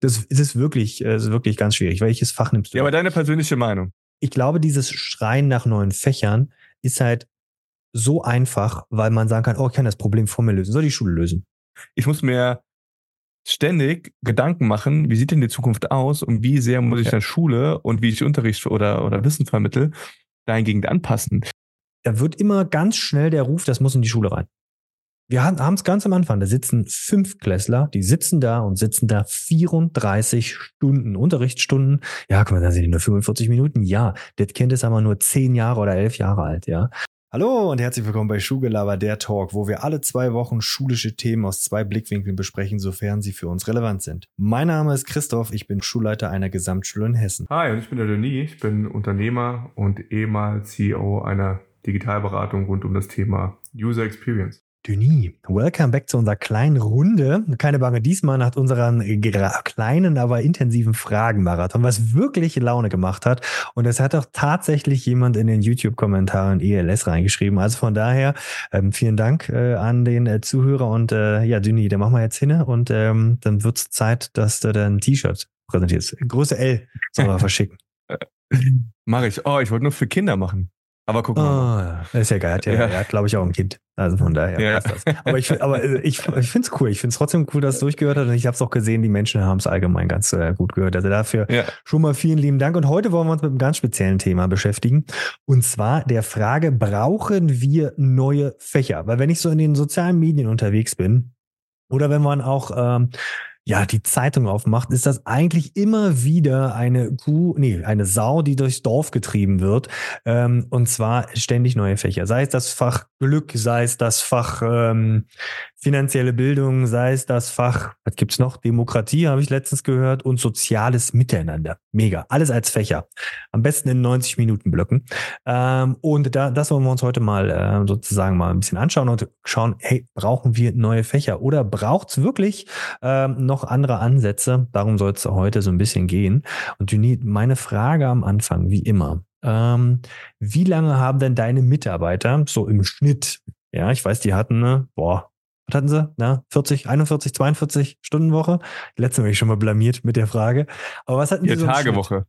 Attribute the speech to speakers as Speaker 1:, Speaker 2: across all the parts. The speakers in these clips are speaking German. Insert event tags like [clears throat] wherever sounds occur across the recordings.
Speaker 1: Das, das ist wirklich, das ist wirklich ganz schwierig. Welches Fach nimmst du?
Speaker 2: Ja, aber deine persönliche Meinung.
Speaker 1: Ich glaube, dieses Schreien nach neuen Fächern ist halt so einfach, weil man sagen kann, oh, ich kann das Problem vor mir lösen. Soll die Schule lösen?
Speaker 2: Ich muss mir ständig Gedanken machen, wie sieht denn die Zukunft aus und wie sehr muss ich ja. der Schule und wie ich Unterricht oder, oder Wissen vermittel, dahingehend anpassen.
Speaker 1: Da wird immer ganz schnell der Ruf, das muss in die Schule rein. Wir haben es ganz am Anfang, da sitzen fünf Klässler, die sitzen da und sitzen da 34 Stunden, Unterrichtsstunden. Ja, guck mal, da sind die nur 45 Minuten. Ja, das Kind ist aber nur zehn Jahre oder elf Jahre alt, ja. Hallo und herzlich willkommen bei Schulgelaber, der Talk, wo wir alle zwei Wochen schulische Themen aus zwei Blickwinkeln besprechen, sofern sie für uns relevant sind. Mein Name ist Christoph, ich bin Schulleiter einer Gesamtschule in Hessen.
Speaker 2: Hi, und ich bin der Denis, ich bin Unternehmer und ehemals CEO einer Digitalberatung rund um das Thema User Experience.
Speaker 1: Denis, welcome back zu unserer kleinen Runde. Keine Bange, diesmal nach unserem kleinen, aber intensiven Fragenmarathon, was wirklich Laune gemacht hat. Und es hat auch tatsächlich jemand in den YouTube-Kommentaren ELS reingeschrieben. Also von daher ähm, vielen Dank äh, an den äh, Zuhörer und äh, ja, Denis, da machen wir jetzt hin und ähm, dann wird es Zeit, dass du dein T-Shirt präsentierst. Größe L sollen wir verschicken. [laughs]
Speaker 2: Mache ich. Oh, ich wollte nur für Kinder machen. Aber guck
Speaker 1: mal. Oh, ist ja geil. Er hat, ja, ja. Hat glaube ich, auch ein Kind. Also von daher ja. passt das. Aber ich, aber äh, ich, ich finde es cool. Ich finde es trotzdem cool, dass es durchgehört hat. Und ich habe es auch gesehen, die Menschen haben es allgemein ganz äh, gut gehört. Also dafür ja. schon mal vielen lieben Dank. Und heute wollen wir uns mit einem ganz speziellen Thema beschäftigen. Und zwar der Frage, brauchen wir neue Fächer? Weil wenn ich so in den sozialen Medien unterwegs bin, oder wenn man auch ähm, ja, die Zeitung aufmacht, ist das eigentlich immer wieder eine Kuh, nee, eine Sau, die durchs Dorf getrieben wird. Ähm, und zwar ständig neue Fächer. Sei es das Fach Glück, sei es das Fach ähm, finanzielle Bildung, sei es das Fach, was gibt's noch? Demokratie, habe ich letztens gehört, und soziales Miteinander. Mega. Alles als Fächer. Am besten in 90 Minuten Blöcken. Ähm, und da, das wollen wir uns heute mal äh, sozusagen mal ein bisschen anschauen und schauen, hey, brauchen wir neue Fächer oder braucht's wirklich ähm, noch andere Ansätze? Darum soll es heute so ein bisschen gehen. Und Juni, meine Frage am Anfang, wie immer. Ähm, wie lange haben denn deine Mitarbeiter so im Schnitt ja, ich weiß, die hatten, ne, boah, was hatten sie? Na, 40, 41, 42 Stunden Woche? Letztes Mal ich schon mal blamiert mit der Frage. Aber was hatten
Speaker 2: vier
Speaker 1: die so
Speaker 2: Tage Woche.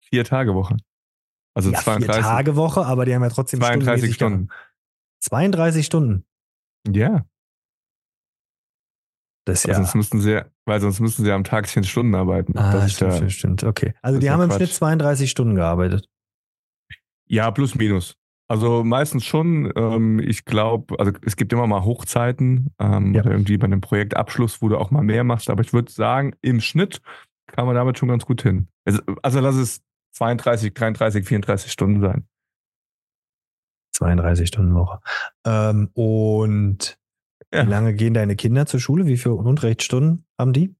Speaker 2: Vier Tage Woche. Also ja, 32.
Speaker 1: Vier Tage Woche, aber die haben ja trotzdem
Speaker 2: 32 Stunden.
Speaker 1: 32 Stunden.
Speaker 2: Ja.
Speaker 1: Das ja.
Speaker 2: Sonst müssten sie, weil sonst müssten sie am Tag 10 Stunden arbeiten.
Speaker 1: Ah, stimmt, da, stimmt, okay. Also die haben im Schnitt 32 Stunden gearbeitet.
Speaker 2: Ja, plus minus. Also meistens schon. Ähm, ich glaube, also es gibt immer mal Hochzeiten ähm, ja. oder irgendwie bei einem Projektabschluss, wo du auch mal mehr machst. Aber ich würde sagen, im Schnitt kann man damit schon ganz gut hin. Also, also lass es 32, 33, 34 Stunden sein.
Speaker 1: 32 Stunden Woche. Ähm, und ja. wie lange gehen deine Kinder zur Schule? Wie viele Unterrichtsstunden haben die?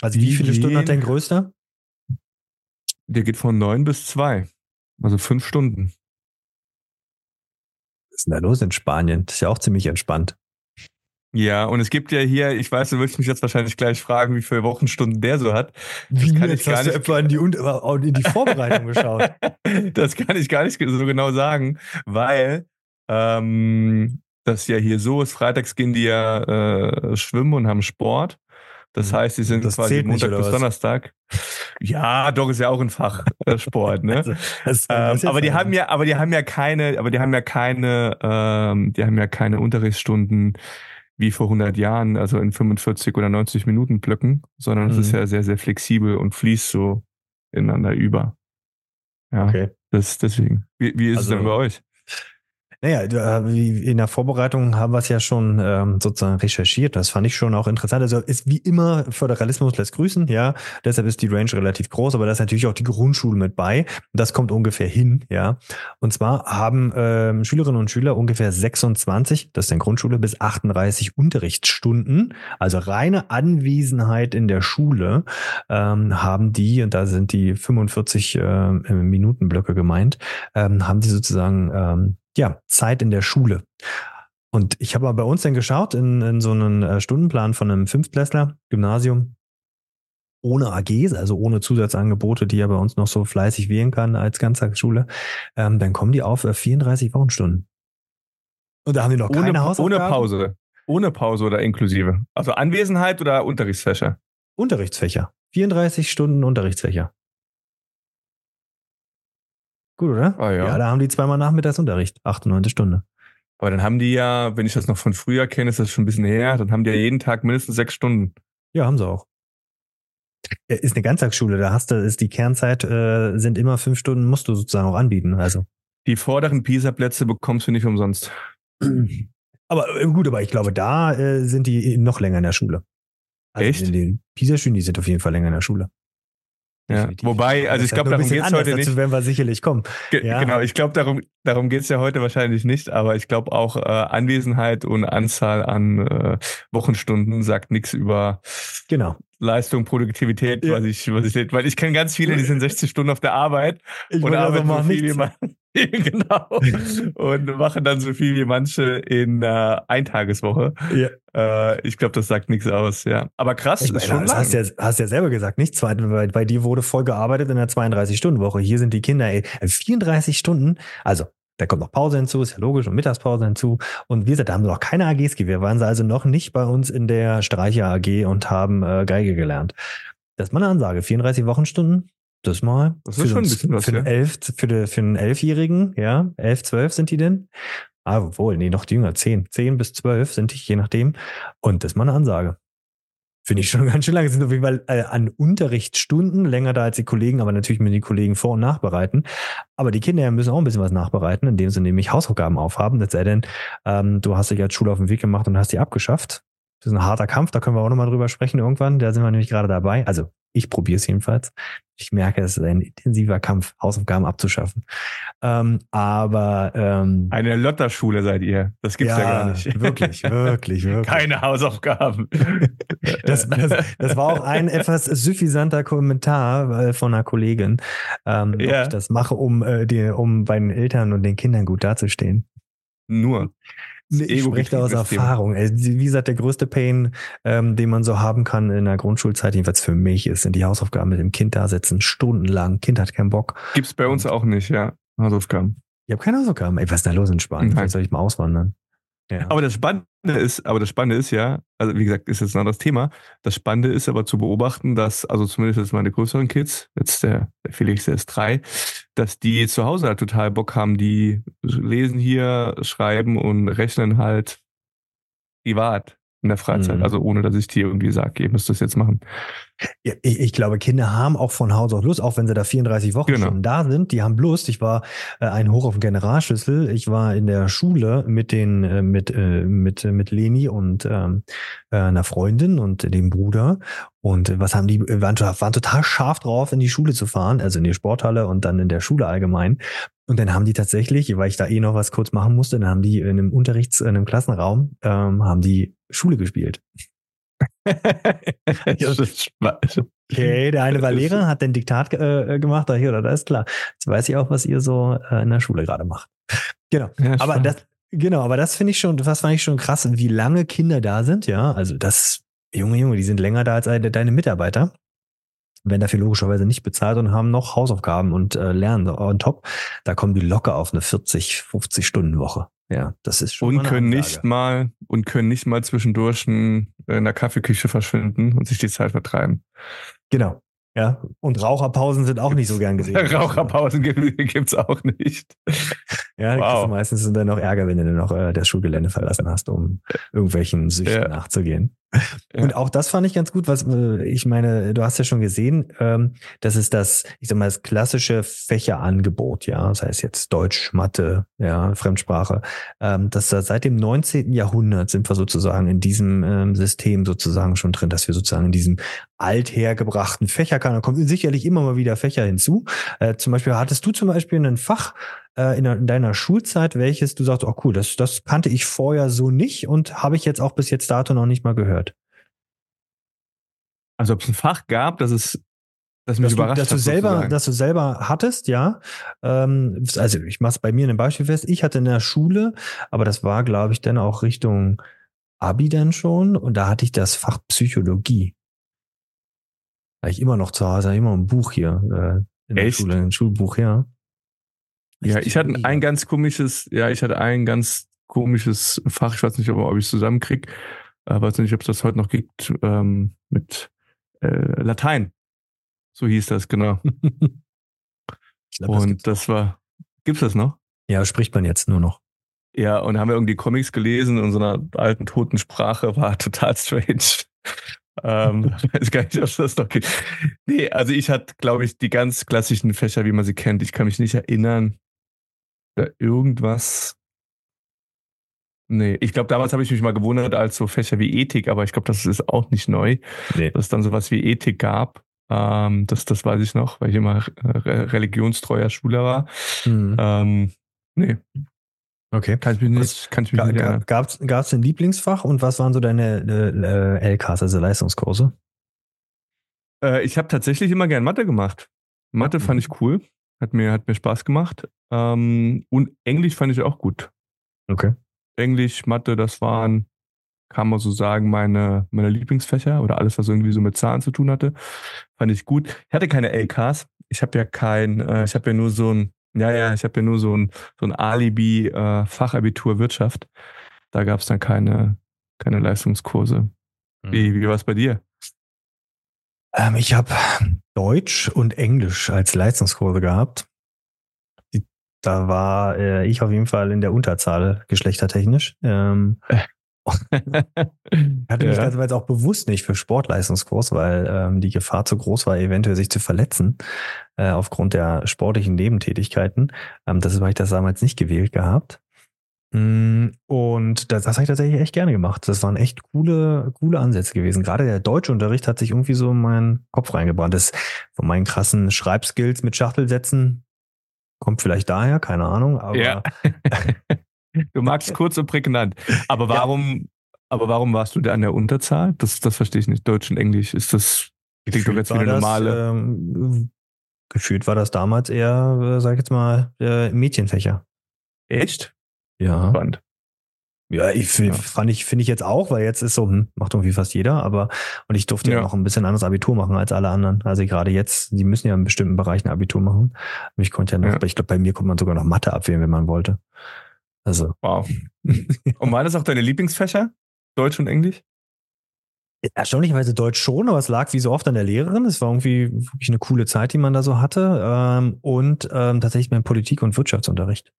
Speaker 1: Also die wie viele Stunden hat dein Größter?
Speaker 2: Der geht von neun bis zwei. Also fünf Stunden.
Speaker 1: Was ist denn da los in Spanien? Das ist ja auch ziemlich entspannt.
Speaker 2: Ja, und es gibt ja hier, ich weiß, du willst mich jetzt wahrscheinlich gleich fragen, wie viele Wochenstunden der so hat.
Speaker 1: Das wie kann ich gar hast nicht. Du etwa in die, in die [laughs] Vorbereitung geschaut?
Speaker 2: das kann ich gar nicht so genau sagen, weil ähm, das ja hier so ist. Freitags gehen die ja äh, schwimmen und haben Sport. Das mhm. heißt, sie sind das quasi Montag bis Donnerstag. Ja, doch ist ja auch ein Fach äh, Sport, ne? [laughs] also, das, das ähm, aber die haben ja, aber die haben ja keine, aber die haben ja keine, ähm, die haben ja keine Unterrichtsstunden wie vor 100 Jahren, also in 45 oder 90 Minuten Blöcken, sondern es ist mhm. ja sehr, sehr flexibel und fließt so ineinander über. Ja, okay. das deswegen. Wie, wie ist also, es denn bei euch?
Speaker 1: Naja, in der Vorbereitung haben wir es ja schon ähm, sozusagen recherchiert. Das fand ich schon auch interessant. Also ist wie immer Föderalismus lässt grüßen, ja. Deshalb ist die Range relativ groß, aber da ist natürlich auch die Grundschule mit bei. Das kommt ungefähr hin, ja. Und zwar haben ähm, Schülerinnen und Schüler ungefähr 26, das ist in Grundschule, bis 38 Unterrichtsstunden, also reine Anwesenheit in der Schule, ähm, haben die, und da sind die 45 äh, Minutenblöcke gemeint, ähm, haben die sozusagen ähm, ja, Zeit in der Schule. Und ich habe mal bei uns dann geschaut in, in so einen äh, Stundenplan von einem Fünftklässler, Gymnasium, ohne AGs, also ohne Zusatzangebote, die er bei uns noch so fleißig wählen kann als Ganztagsschule, ähm, dann kommen die auf 34 äh, Wochenstunden.
Speaker 2: Und da haben die noch ohne, keine Hausaufgaben. Ohne Pause. Ohne Pause oder inklusive. Also Anwesenheit oder Unterrichtsfächer?
Speaker 1: Unterrichtsfächer. 34 Stunden Unterrichtsfächer. Gut, oder?
Speaker 2: Ah, ja.
Speaker 1: ja, da haben die zweimal Nachmittagsunterricht. 98 Stunde.
Speaker 2: Aber dann haben die ja, wenn ich das noch von früher kenne, ist das schon ein bisschen her, dann haben die ja jeden Tag mindestens sechs Stunden.
Speaker 1: Ja, haben sie auch. Ist eine Ganztagsschule, da hast du, ist die Kernzeit, äh, sind immer fünf Stunden, musst du sozusagen auch anbieten. Also.
Speaker 2: Die vorderen PISA-Plätze bekommst du nicht umsonst.
Speaker 1: Aber äh, gut, aber ich glaube, da äh, sind die noch länger in der Schule.
Speaker 2: Also Echt?
Speaker 1: Die PISA-Schulen, die sind auf jeden Fall länger in der Schule.
Speaker 2: Ja. Wobei, also ich glaube, darum geht es heute nicht. Dazu
Speaker 1: werden wir sicherlich kommen.
Speaker 2: Ge ja. Genau, ich glaube, darum, darum geht es ja heute wahrscheinlich nicht, aber ich glaube auch äh, Anwesenheit und Anzahl an äh, Wochenstunden sagt nichts über
Speaker 1: genau.
Speaker 2: Leistung, Produktivität, ja. was ich, was ich, weil ich kenne ganz viele, die sind 60 Stunden auf der Arbeit
Speaker 1: ich und arbeiten so viel man, [laughs]
Speaker 2: genau. Und machen dann so viel wie manche in äh, Eintageswoche.
Speaker 1: Ja.
Speaker 2: Äh, ich glaube, das sagt nichts aus, ja. Aber krass,
Speaker 1: ich ist schon das lang. Hast ja, hast ja selber gesagt, nicht zwei, bei, bei dir wurde voll gearbeitet in der 32-Stunden-Woche. Hier sind die Kinder, ey, 34 Stunden, also da kommt noch Pause hinzu, ist ja logisch, und Mittagspause hinzu. Und wie gesagt, da haben wir noch keine AGs gewählt, waren sie also noch nicht bei uns in der Streicher AG und haben äh, Geige gelernt. Das ist mal eine Ansage. 34 Wochenstunden, das mal.
Speaker 2: Das ist schon ein bisschen was,
Speaker 1: für, ja. elf, für, de, für einen Elfjährigen, ja. Elf, zwölf sind die denn? Ah, wohl, nee, noch jünger. Zehn. Zehn bis zwölf sind die, je nachdem. Und das ist mal eine Ansage. Finde ich schon [laughs] ganz schön lange. Es sind auf jeden Fall äh, an Unterrichtsstunden länger da als die Kollegen, aber natürlich müssen die Kollegen vor- und nachbereiten. Aber die Kinder müssen auch ein bisschen was nachbereiten, indem sie nämlich Hausaufgaben aufhaben. Das sei denn, ähm, du hast dich als Schule auf den Weg gemacht und hast die abgeschafft. Das ist ein harter Kampf, da können wir auch nochmal drüber sprechen irgendwann. Da sind wir nämlich gerade dabei. Also ich probiere es jedenfalls. Ich merke, es ist ein intensiver Kampf, Hausaufgaben abzuschaffen. Ähm, aber ähm,
Speaker 2: eine Lotterschule seid ihr. Das gibt's ja, ja gar nicht.
Speaker 1: Wirklich, [laughs] wirklich, wirklich.
Speaker 2: Keine Hausaufgaben. [laughs]
Speaker 1: das, das, das, war auch ein etwas suffisanter Kommentar äh, von einer Kollegin, ähm, ja. ob ich das mache, um, äh, die, um bei den Eltern und den Kindern gut dazustehen.
Speaker 2: Nur.
Speaker 1: Nee, ich spreche da aus Erfahrung. Wie gesagt, der größte Pain, ähm, den man so haben kann in der Grundschulzeit, jedenfalls für mich, ist, sind die Hausaufgaben mit dem Kind da sitzen, stundenlang. Kind hat keinen Bock.
Speaker 2: Gibt's bei uns auch nicht, ja. Hausaufgaben.
Speaker 1: Ich habe keine Hausaufgaben. Ey, was ist da los in Spanien? Vielleicht soll ich mal auswandern.
Speaker 2: Ja. Aber das Spannende ist, aber das Spannende ist ja, also wie gesagt, ist jetzt ein anderes Thema. Das Spannende ist aber zu beobachten, dass, also zumindest jetzt meine größeren Kids, jetzt der, Felix, der ist drei, dass die zu Hause halt total Bock haben, die lesen hier, schreiben und rechnen halt privat in der Freizeit. Mhm. Also ohne, dass ich dir irgendwie sage, ihr müsst das jetzt machen.
Speaker 1: Ja, ich, ich, glaube, Kinder haben auch von Haus aus Lust, auch wenn sie da 34 Wochen genau. schon da sind. Die haben Lust. Ich war äh, ein Hoch auf dem Generalschlüssel. Ich war in der Schule mit den äh, mit äh, mit mit Leni und ähm, äh, einer Freundin und dem Bruder. Und was haben die waren, waren total scharf drauf, in die Schule zu fahren, also in die Sporthalle und dann in der Schule allgemein. Und dann haben die tatsächlich, weil ich da eh noch was kurz machen musste, dann haben die in einem Unterrichts, in einem Klassenraum, ähm, haben die Schule gespielt. [laughs] okay, der eine war Lehrer, hat den Diktat äh, gemacht, da hier oder da ist klar. Jetzt weiß ich auch, was ihr so äh, in der Schule gerade macht. Genau. Ja, aber das, genau, aber das finde ich schon, das fand ich schon krass, wie lange Kinder da sind, ja. Also das, Junge, Junge, die sind länger da als deine Mitarbeiter werden dafür logischerweise nicht bezahlt und haben noch Hausaufgaben und äh, lernen on top. Da kommen die locker auf eine 40, 50 Stunden Woche. Ja, das ist schon.
Speaker 2: Und können Ansage. nicht mal und können nicht mal zwischendurch in der Kaffeeküche verschwinden und sich die Zeit vertreiben.
Speaker 1: Genau. Ja, und Raucherpausen sind auch nicht so gern gesehen. [laughs]
Speaker 2: Raucherpausen gibt es auch nicht.
Speaker 1: Ja, wow. meistens sind dann noch Ärger, wenn du dann noch äh, das Schulgelände verlassen hast, um irgendwelchen Süchten ja. nachzugehen. Und auch das fand ich ganz gut, was äh, ich meine, du hast ja schon gesehen, ähm, das ist das, ich sag mal, das klassische Fächerangebot, ja, das heißt jetzt Deutsch, Mathe, ja, Fremdsprache, ähm, dass da seit dem 19. Jahrhundert sind wir sozusagen in diesem ähm, System sozusagen schon drin, dass wir sozusagen in diesem althergebrachten Fächerkanon kommen sicherlich immer mal wieder Fächer hinzu. Äh, zum Beispiel hattest du zum Beispiel ein Fach, äh, in, in, deiner Schulzeit, welches du sagst, oh cool, das, das kannte ich vorher so nicht und habe ich jetzt auch bis jetzt dato noch nicht mal gehört?
Speaker 2: Also ob es ein Fach gab, das ist das mich dass überrascht
Speaker 1: du, dass du selber, dass du selber hattest, ja. Ähm, also ich mache es bei mir in einem Beispiel fest. Ich hatte in der Schule, aber das war, glaube ich, dann auch Richtung Abi dann schon und da hatte ich das Fach Psychologie. Da ich immer noch zu Hause, immer ein Buch hier äh, in Echt? der Schule, ein Schulbuch, ja.
Speaker 2: Ja, ich hatte ein ganz komisches, ja, ich hatte ein ganz komisches Fach, ich weiß nicht, ob, ich es zusammenkriege, äh, weiß nicht, ob es das heute noch gibt, ähm, mit äh, Latein. So hieß das, genau. [laughs] glaub, und das, das war, gibt's das noch?
Speaker 1: Ja, spricht man jetzt nur noch.
Speaker 2: Ja, und haben wir irgendwie Comics gelesen in so einer alten toten Sprache, war [laughs] total strange. ähm, [laughs] weiß gar nicht, ob das noch geht. Nee, also ich hatte, glaube ich, die ganz klassischen Fächer, wie man sie kennt. Ich kann mich nicht erinnern, da irgendwas. Nee, ich glaube, damals habe ich mich mal gewundert als so Fächer wie Ethik, aber ich glaube, das ist auch nicht neu, nee. dass es dann sowas wie Ethik gab. Ähm, das, das weiß ich noch, weil ich immer religionstreuer Schüler war. Mhm. Ähm, nee,
Speaker 1: Okay.
Speaker 2: Kann ich mich nicht, kann ich mich
Speaker 1: nicht Gab es ein Lieblingsfach und was waren so deine äh, LKs, also Leistungskurse?
Speaker 2: Äh, ich habe tatsächlich immer gern Mathe gemacht. Mathe mhm. fand ich cool. Hat mir, hat mir Spaß gemacht. Ähm, und Englisch fand ich auch gut.
Speaker 1: Okay.
Speaker 2: Englisch, Mathe, das waren, kann man so sagen, meine, meine Lieblingsfächer oder alles, was irgendwie so mit Zahlen zu tun hatte. Fand ich gut. Ich hatte keine LKs. Ich habe ja kein, äh, ich habe ja nur so ein ja, ja, ich habe ja nur so ein, so ein Alibi äh, Fachabitur Wirtschaft. Da gab es dann keine, keine Leistungskurse. Wie, mhm. wie war es bei dir?
Speaker 1: Ähm, ich habe Deutsch und Englisch als Leistungskurse gehabt. Da war äh, ich auf jeden Fall in der Unterzahl geschlechtertechnisch. Ähm, [laughs] hatte mich ja. das auch bewusst nicht für Sportleistungskurs, weil ähm, die Gefahr zu groß war, eventuell sich zu verletzen äh, aufgrund der sportlichen Nebentätigkeiten. Ähm, das habe ich das damals nicht gewählt gehabt. Mm, und das, das habe ich tatsächlich echt gerne gemacht. Das waren echt coole, coole Ansätze gewesen. Gerade der Deutschunterricht hat sich irgendwie so in meinen Kopf reingebrannt. Das von meinen krassen Schreibskills mit Schachtelsätzen kommt vielleicht daher, keine Ahnung. Aber ja. [laughs]
Speaker 2: Du magst kurz und prägnant. Aber warum, ja. aber warum warst du da an der Unterzahl? Das, das verstehe ich nicht. Deutsch und Englisch. Ist das,
Speaker 1: klingt doch jetzt wie eine normale. Ähm, gefühlt war das damals eher, äh, sag ich jetzt mal, äh, Mädchenfächer.
Speaker 2: Echt?
Speaker 1: Ja. Spannend. Ja, ich ja. fand ich, finde ich jetzt auch, weil jetzt ist so, hm, macht irgendwie fast jeder, aber und ich durfte ja. noch ein bisschen anderes Abitur machen als alle anderen. Also gerade jetzt, die müssen ja in bestimmten Bereichen Abitur machen. Ich konnte ja noch, ja. ich glaube, bei mir konnte man sogar noch Mathe abwählen, wenn man wollte. Also.
Speaker 2: Wow. [laughs] Und waren das auch deine Lieblingsfächer? Deutsch und Englisch?
Speaker 1: Erstaunlicherweise Deutsch schon, aber es lag wie so oft an der Lehrerin. Es war irgendwie wirklich eine coole Zeit, die man da so hatte. Ähm, und ähm, tatsächlich mein Politik- und Wirtschaftsunterricht.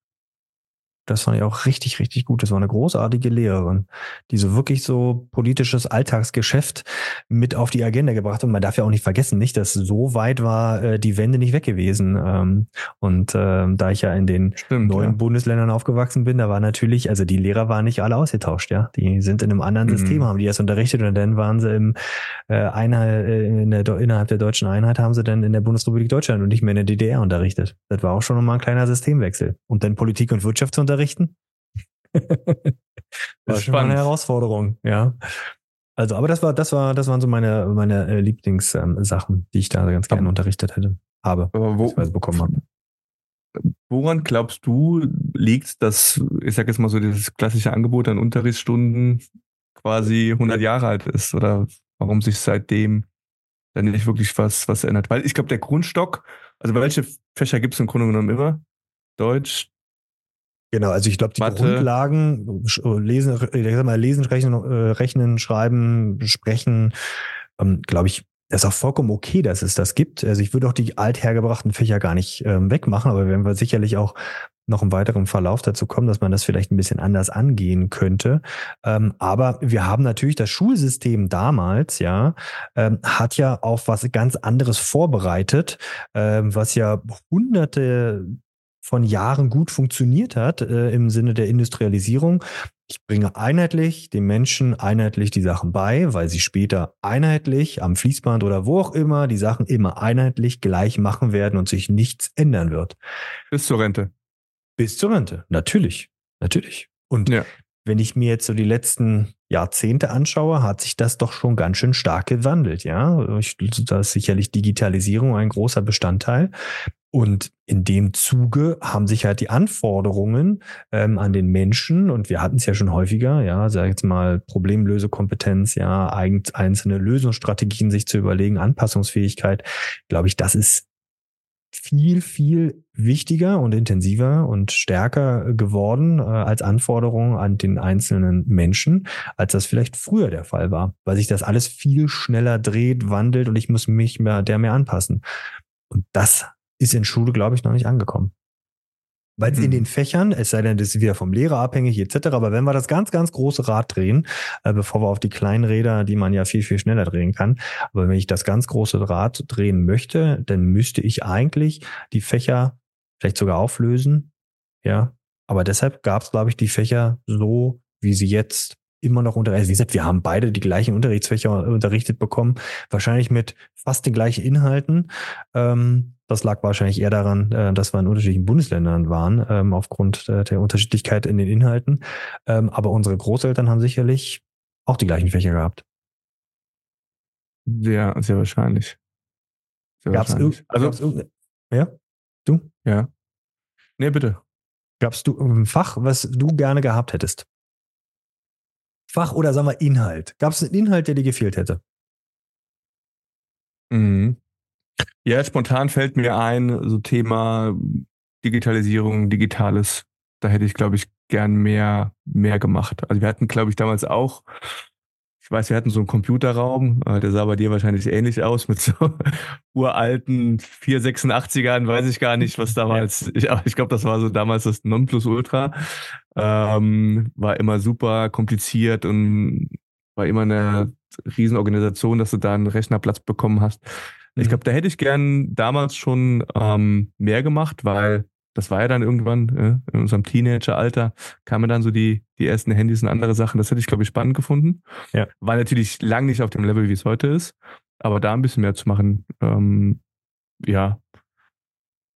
Speaker 1: Das fand ich auch richtig, richtig gut. Das war eine großartige Lehrerin, die so wirklich so politisches Alltagsgeschäft mit auf die Agenda gebracht hat. Und man darf ja auch nicht vergessen, nicht, dass so weit war äh, die Wende nicht weg gewesen. Ähm, und ähm, da ich ja in den Stimmt, neuen ja. Bundesländern aufgewachsen bin, da war natürlich, also die Lehrer waren nicht alle ausgetauscht, ja. Die sind in einem anderen mhm. System, haben die erst unterrichtet und dann waren sie im äh, Einheit, äh, in der, innerhalb der deutschen Einheit haben sie dann in der Bundesrepublik Deutschland und nicht mehr in der DDR unterrichtet. Das war auch schon mal ein kleiner Systemwechsel. Und dann Politik und Wirtschaftsunterricht unterrichten. War [laughs] schon mal eine Herausforderung, ja. Also, aber das war, das war, das waren so meine, meine äh, Lieblingssachen, die ich da ganz gerne unterrichtet hätte, habe,
Speaker 2: wo, bekommen habe. Woran glaubst du, liegt dass, ich sag jetzt mal so, dieses klassische Angebot an Unterrichtsstunden quasi 100 Jahre alt ist? Oder warum sich seitdem dann nicht wirklich was, was ändert? Weil ich glaube, der Grundstock, also welche Fächer gibt es im Grunde genommen immer? Deutsch,
Speaker 1: Genau, also ich glaube, die Mathe. Grundlagen, lesen, ich sag mal, lesen, rechnen, äh, rechnen, schreiben, sprechen, ähm, glaube ich, das ist auch vollkommen okay, dass es das gibt. Also ich würde auch die althergebrachten Fächer gar nicht ähm, wegmachen, aber werden wir sicherlich auch noch im weiteren Verlauf dazu kommen, dass man das vielleicht ein bisschen anders angehen könnte. Ähm, aber wir haben natürlich das Schulsystem damals, ja, ähm, hat ja auf was ganz anderes vorbereitet, ähm, was ja hunderte von Jahren gut funktioniert hat äh, im Sinne der Industrialisierung. Ich bringe einheitlich den Menschen einheitlich die Sachen bei, weil sie später einheitlich am Fließband oder wo auch immer die Sachen immer einheitlich gleich machen werden und sich nichts ändern wird.
Speaker 2: Bis zur Rente.
Speaker 1: Bis zur Rente, natürlich, natürlich. Und ja. wenn ich mir jetzt so die letzten Jahrzehnte anschaue, hat sich das doch schon ganz schön stark gewandelt, ja. Ich, da ist sicherlich Digitalisierung ein großer Bestandteil. Und in dem Zuge haben sich halt die Anforderungen ähm, an den Menschen, und wir hatten es ja schon häufiger, ja, sag ich jetzt mal Problemlösekompetenz, ja, einzelne Lösungsstrategien sich zu überlegen, Anpassungsfähigkeit, glaube ich, das ist viel, viel wichtiger und intensiver und stärker geworden äh, als Anforderung an den einzelnen Menschen, als das vielleicht früher der Fall war, weil sich das alles viel schneller dreht, wandelt und ich muss mich mehr, der mehr anpassen. Und das ist in Schule, glaube ich, noch nicht angekommen. Weil es hm. in den Fächern, es sei denn, das ist wieder vom Lehrer abhängig etc., aber wenn wir das ganz, ganz große Rad drehen, äh, bevor wir auf die kleinen Räder, die man ja viel, viel schneller drehen kann, aber wenn ich das ganz große Rad drehen möchte, dann müsste ich eigentlich die Fächer vielleicht sogar auflösen, ja. Aber deshalb gab es, glaube ich, die Fächer so, wie sie jetzt immer noch unter, also wie gesagt, wir haben beide die gleichen Unterrichtsfächer unterrichtet bekommen, wahrscheinlich mit fast den gleichen Inhalten. Ähm, das lag wahrscheinlich eher daran, äh, dass wir in unterschiedlichen Bundesländern waren, ähm, aufgrund äh, der Unterschiedlichkeit in den Inhalten. Ähm, aber unsere Großeltern haben sicherlich auch die gleichen Fächer gehabt.
Speaker 2: Ja, sehr wahrscheinlich.
Speaker 1: Sehr gab's wahrscheinlich. Also, gab's irgendeine, ja? Du?
Speaker 2: Ja. Nee, bitte.
Speaker 1: Gabst du ein Fach, was du gerne gehabt hättest? Fach oder sagen wir Inhalt? Gab es einen Inhalt, der dir gefehlt hätte?
Speaker 2: Mhm. Ja, spontan fällt mir ein, so Thema Digitalisierung, Digitales. Da hätte ich, glaube ich, gern mehr, mehr gemacht. Also wir hatten, glaube ich, damals auch, ich weiß, wir hatten so einen Computerraum, äh, der sah bei dir wahrscheinlich ähnlich aus, mit so [laughs] uralten 486ern, weiß ich gar nicht, was damals, ich, ich glaube, das war so damals das Nonplusultra. Ähm, war immer super kompliziert und war immer eine Riesenorganisation, dass du da einen Rechnerplatz bekommen hast. Ich mhm. glaube, da hätte ich gern damals schon ähm, mehr gemacht, weil das war ja dann irgendwann äh, in unserem Teenageralter, kamen dann so die, die ersten Handys und andere Sachen. Das hätte ich, glaube ich, spannend gefunden. Ja. War natürlich lang nicht auf dem Level, wie es heute ist. Aber da ein bisschen mehr zu machen, ähm, ja,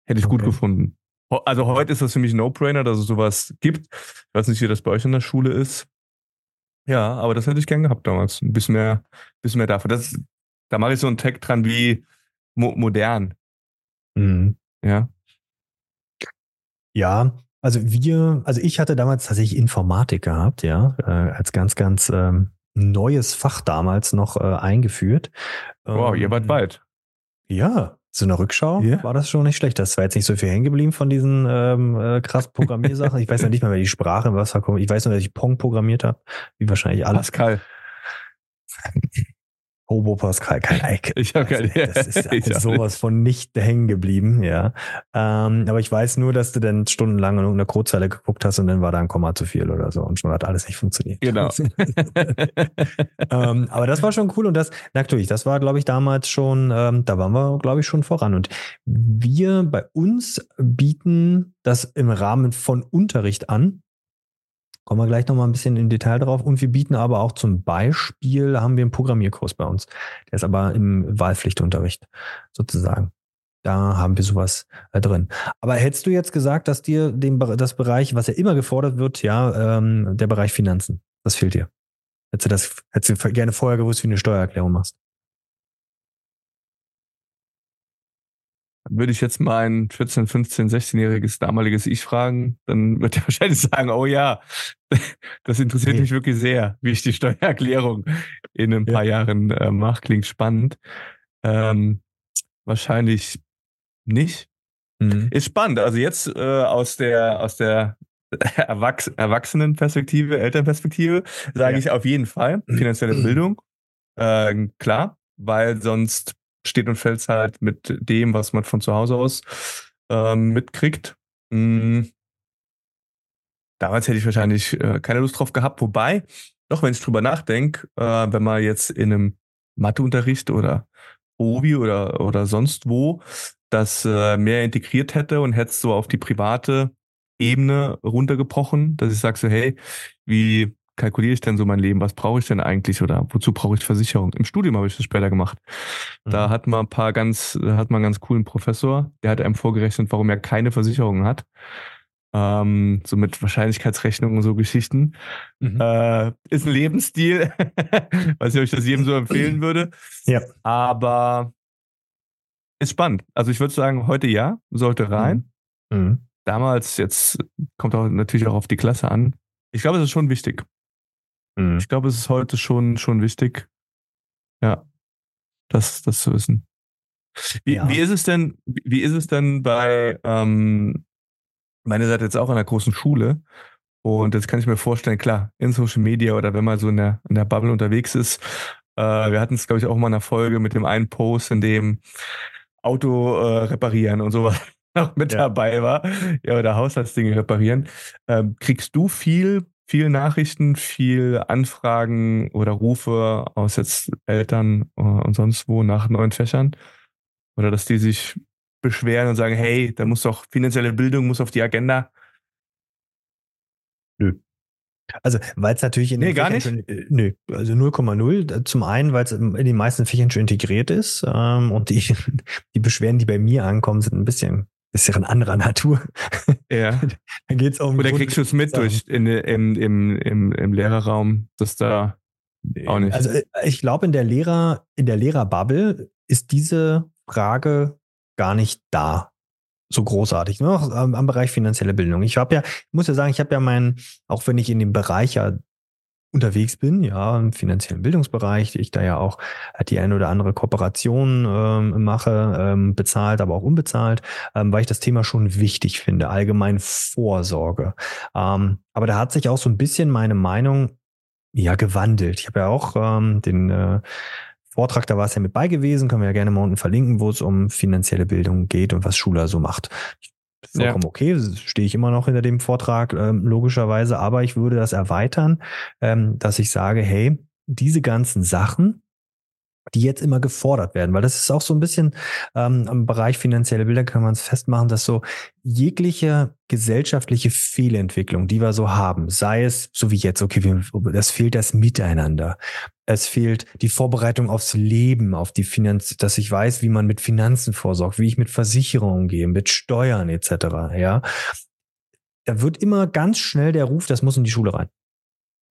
Speaker 2: hätte ich okay. gut gefunden. Also heute ist das für mich ein No-Brainer, dass es sowas gibt. Ich weiß nicht, wie das bei euch in der Schule ist. Ja, aber das hätte ich gern gehabt damals. Ein bisschen mehr, bisschen mehr dafür. Das, da mache ich so einen Tag dran wie mo modern.
Speaker 1: Mhm.
Speaker 2: Ja.
Speaker 1: Ja, also wir, also ich hatte damals tatsächlich Informatik gehabt, ja, äh, als ganz, ganz ähm, neues Fach damals noch äh, eingeführt.
Speaker 2: Wow, ähm, ihr wart weit.
Speaker 1: Ja, so eine Rückschau yeah. war das schon nicht schlecht. Das war jetzt nicht so viel hängen geblieben von diesen ähm, äh, krass Programmiersachen. ich weiß ja nicht mal, wer die Sprache was Ich weiß nur, dass ich Pong programmiert habe, wie wahrscheinlich alle.
Speaker 2: Pascal.
Speaker 1: Hobo Pascal, kein Ike.
Speaker 2: Ich habe keine
Speaker 1: also, Das ist halt [laughs] sowas von nicht hängen geblieben, ja. Ähm, aber ich weiß nur, dass du dann stundenlang in irgendeiner Codezeile geguckt hast und dann war da ein Komma zu viel oder so und schon hat alles nicht funktioniert.
Speaker 2: Genau. [laughs] [laughs]
Speaker 1: ähm, aber das war schon cool und das, natürlich, das war, glaube ich, damals schon, ähm, da waren wir, glaube ich, schon voran. Und wir bei uns bieten das im Rahmen von Unterricht an. Kommen wir gleich nochmal ein bisschen im Detail drauf. Und wir bieten aber auch zum Beispiel, haben wir einen Programmierkurs bei uns. Der ist aber im Wahlpflichtunterricht sozusagen. Da haben wir sowas äh, drin. Aber hättest du jetzt gesagt, dass dir dem, das Bereich, was ja immer gefordert wird, ja, ähm, der Bereich Finanzen, das fehlt dir? Hättest du das, hättest du gerne vorher gewusst, wie du eine Steuererklärung machst?
Speaker 2: Würde ich jetzt mein 14, 15, 16-jähriges damaliges Ich fragen, dann wird er [laughs] wahrscheinlich sagen, oh ja, [laughs] das interessiert okay. mich wirklich sehr, wie ich die Steuererklärung in ein paar ja. Jahren äh, mache. Klingt spannend. Ähm, wahrscheinlich nicht. Mhm. Ist spannend. Also jetzt äh, aus der aus der [laughs] Erwachs Erwachsenenperspektive, Elternperspektive, sage ja. ich auf jeden Fall finanzielle Bildung. [clears throat] Äh, klar, weil sonst steht und fällt halt mit dem, was man von zu Hause aus ähm, mitkriegt. Mhm. Damals hätte ich wahrscheinlich äh, keine Lust drauf gehabt, wobei, doch wenn ich drüber nachdenke, äh, wenn man jetzt in einem Matheunterricht oder Obi oder, oder sonst wo das äh, mehr integriert hätte und hätte es so auf die private Ebene runtergebrochen, dass ich sage so, hey, wie kalkuliere ich denn so mein Leben? Was brauche ich denn eigentlich oder wozu brauche ich Versicherung? Im Studium habe ich das später gemacht. Mhm. Da hat man ein paar ganz, hat man einen ganz coolen Professor, der hat einem vorgerechnet, warum er keine Versicherung hat. Ähm, so mit Wahrscheinlichkeitsrechnungen und so Geschichten. Mhm. Äh, ist ein Lebensstil. [laughs] Weiß nicht, ob ich das jedem so empfehlen würde.
Speaker 1: Ja.
Speaker 2: Aber ist spannend. Also ich würde sagen, heute ja, sollte rein. Mhm. Mhm. Damals, jetzt kommt auch natürlich auch auf die Klasse an. Ich glaube, es ist schon wichtig. Mhm. Ich glaube, es ist heute schon, schon wichtig, ja, das, das zu wissen. Wie, ja. wie ist es denn, wie ist es denn bei, ähm, meine seid jetzt auch an einer großen Schule und jetzt kann ich mir vorstellen, klar, in Social Media oder wenn man so in der, in der Bubble unterwegs ist, äh, wir hatten es, glaube ich, auch mal in einer Folge mit dem einen Post, in dem Auto äh, reparieren und sowas [laughs] noch mit ja. dabei war, ja, oder Haushaltsdinge reparieren. Ähm, kriegst du viel, viel Nachrichten, viel Anfragen oder Rufe aus jetzt Eltern äh, und sonst wo nach neuen Fächern? Oder dass die sich beschweren und sagen, hey, da muss doch finanzielle Bildung muss auf die Agenda.
Speaker 1: Nö. Also, weil es natürlich in
Speaker 2: nee, gar nicht?
Speaker 1: Schon, äh, nö, also 0,0. Zum einen, weil es in den meisten Fächern schon integriert ist ähm, und die, [laughs] die Beschwerden, die bei mir ankommen, sind ein bisschen ist ja ein anderer Natur.
Speaker 2: Ja. [laughs]
Speaker 1: da geht's um.
Speaker 2: Oder kriegst du es mit durch in, im, im, im, im Lehrerraum, dass da auch nicht.
Speaker 1: Also äh, ich glaube, in der Lehrer, in der Lehrerbubble ist diese Frage gar nicht da so großartig, nur noch am, am Bereich finanzielle Bildung. Ich habe ja, ich muss ja sagen, ich habe ja meinen, auch wenn ich in dem Bereich ja unterwegs bin, ja, im finanziellen Bildungsbereich, ich da ja auch die eine oder andere Kooperation ähm, mache, ähm, bezahlt, aber auch unbezahlt, ähm, weil ich das Thema schon wichtig finde, allgemein Vorsorge. Ähm, aber da hat sich auch so ein bisschen meine Meinung ja gewandelt. Ich habe ja auch ähm, den äh, Vortrag, da war es ja mit bei gewesen, können wir ja gerne mal unten verlinken, wo es um finanzielle Bildung geht und was Schule so macht. Vollkommen ja. okay, stehe ich immer noch hinter dem Vortrag, ähm, logischerweise, aber ich würde das erweitern, ähm, dass ich sage, hey, diese ganzen Sachen, die jetzt immer gefordert werden, weil das ist auch so ein bisschen ähm, im Bereich finanzielle Bilder kann man es festmachen, dass so jegliche gesellschaftliche Fehlentwicklung, die wir so haben, sei es so wie jetzt, okay, das fehlt das Miteinander, es fehlt die Vorbereitung aufs Leben, auf die Finanz, dass ich weiß, wie man mit Finanzen vorsorgt, wie ich mit Versicherungen umgehe, mit Steuern etc. Ja, da wird immer ganz schnell der Ruf, das muss in die Schule rein.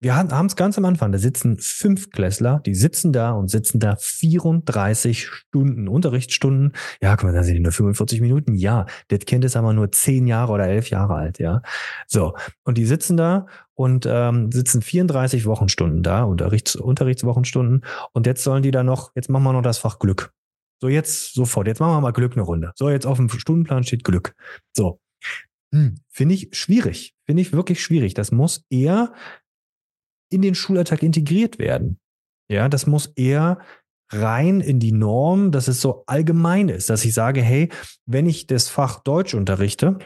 Speaker 1: Wir haben es ganz am Anfang, da sitzen fünf Klässler, die sitzen da und sitzen da 34 Stunden, Unterrichtsstunden. Ja, guck mal, da sind die nur 45 Minuten. Ja, das Kind ist aber nur zehn Jahre oder elf Jahre alt, ja. So, und die sitzen da und ähm, sitzen 34 Wochenstunden da, Unterrichts, Unterrichtswochenstunden. Und jetzt sollen die da noch, jetzt machen wir noch das Fach Glück. So, jetzt sofort, jetzt machen wir mal Glück eine Runde. So, jetzt auf dem Stundenplan steht Glück. So. Hm, Finde ich schwierig. Finde ich wirklich schwierig. Das muss eher in den Schulalltag integriert werden. Ja, das muss eher rein in die Norm, dass es so allgemein ist, dass ich sage, hey, wenn ich das Fach Deutsch unterrichte,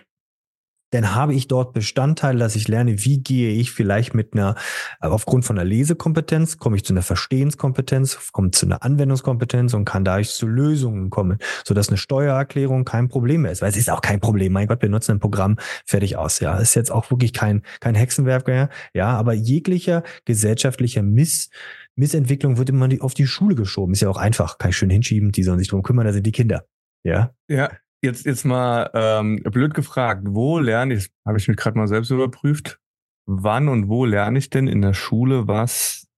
Speaker 1: dann habe ich dort Bestandteile, dass ich lerne, wie gehe ich vielleicht mit einer, aufgrund von einer Lesekompetenz, komme ich zu einer Verstehenskompetenz, komme zu einer Anwendungskompetenz und kann dadurch zu Lösungen kommen, sodass eine Steuererklärung kein Problem mehr ist. Weil es ist auch kein Problem. Mein Gott, wir nutzen ein Programm, fertig aus. Ja, ist jetzt auch wirklich kein, kein Hexenwerk mehr. Ja, aber jeglicher gesellschaftlicher Miss, Missentwicklung wird immer auf die Schule geschoben. Ist ja auch einfach. Kann ich schön hinschieben. Die sollen sich drum kümmern. Da sind die Kinder. Ja.
Speaker 2: Ja. Jetzt, jetzt mal ähm, blöd gefragt, wo lerne ich, habe ich mich gerade mal selbst überprüft, wann und wo lerne ich denn in der Schule was,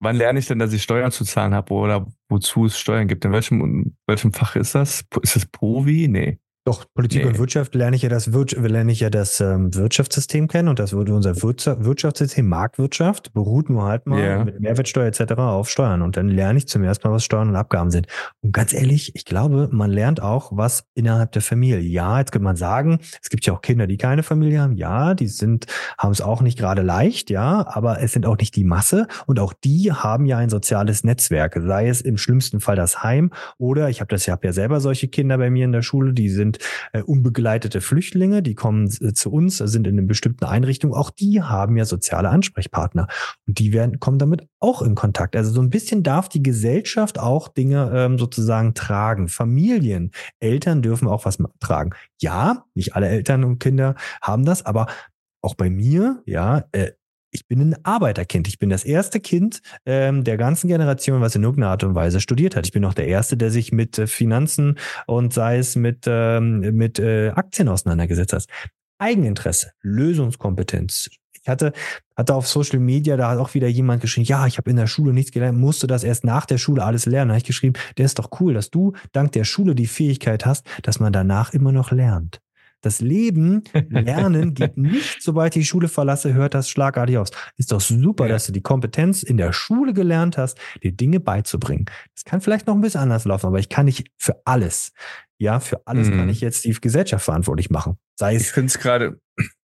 Speaker 2: wann lerne ich denn, dass ich Steuern zu zahlen habe oder wozu es Steuern gibt? In welchem, in welchem Fach ist das? Ist das Provi? Nee.
Speaker 1: Doch, Politik nee. und Wirtschaft lerne ich ja das, Wir lerne ich ja das ähm, Wirtschaftssystem kennen und das würde unser Wirtschaftssystem, Marktwirtschaft, beruht nur halt mal yeah. mit Mehrwertsteuer etc. auf Steuern. Und dann lerne ich zum ersten Mal, was Steuern und Abgaben sind. Und ganz ehrlich, ich glaube, man lernt auch was innerhalb der Familie. Ja, jetzt könnte man sagen, es gibt ja auch Kinder, die keine Familie haben. Ja, die sind, haben es auch nicht gerade leicht, ja, aber es sind auch nicht die Masse und auch die haben ja ein soziales Netzwerk, sei es im schlimmsten Fall das Heim oder ich habe das ja, hab ja selber solche Kinder bei mir in der Schule, die sind äh, unbegleitete Flüchtlinge, die kommen äh, zu uns, sind in einer bestimmten Einrichtung. Auch die haben ja soziale Ansprechpartner und die werden kommen damit auch in Kontakt. Also so ein bisschen darf die Gesellschaft auch Dinge ähm, sozusagen tragen. Familien, Eltern dürfen auch was tragen. Ja, nicht alle Eltern und Kinder haben das, aber auch bei mir, ja, äh, ich bin ein Arbeiterkind. Ich bin das erste Kind ähm, der ganzen Generation, was in irgendeiner Art und Weise studiert hat. Ich bin auch der Erste, der sich mit äh, Finanzen und sei es mit, ähm, mit äh, Aktien auseinandergesetzt hat. Eigeninteresse, Lösungskompetenz. Ich hatte, hatte auf Social Media, da hat auch wieder jemand geschrieben, ja, ich habe in der Schule nichts gelernt, musste das erst nach der Schule alles lernen. Da habe ich geschrieben, der ist doch cool, dass du dank der Schule die Fähigkeit hast, dass man danach immer noch lernt. Das Leben, Lernen [laughs] geht nicht, sobald ich die Schule verlasse, hört das schlagartig aus. Ist doch super, ja. dass du die Kompetenz in der Schule gelernt hast, dir Dinge beizubringen. Das kann vielleicht noch ein bisschen anders laufen, aber ich kann nicht für alles, ja, für alles mhm. kann ich jetzt die Gesellschaft verantwortlich machen.
Speaker 2: Sei es. Ich finde es gerade, [clears throat]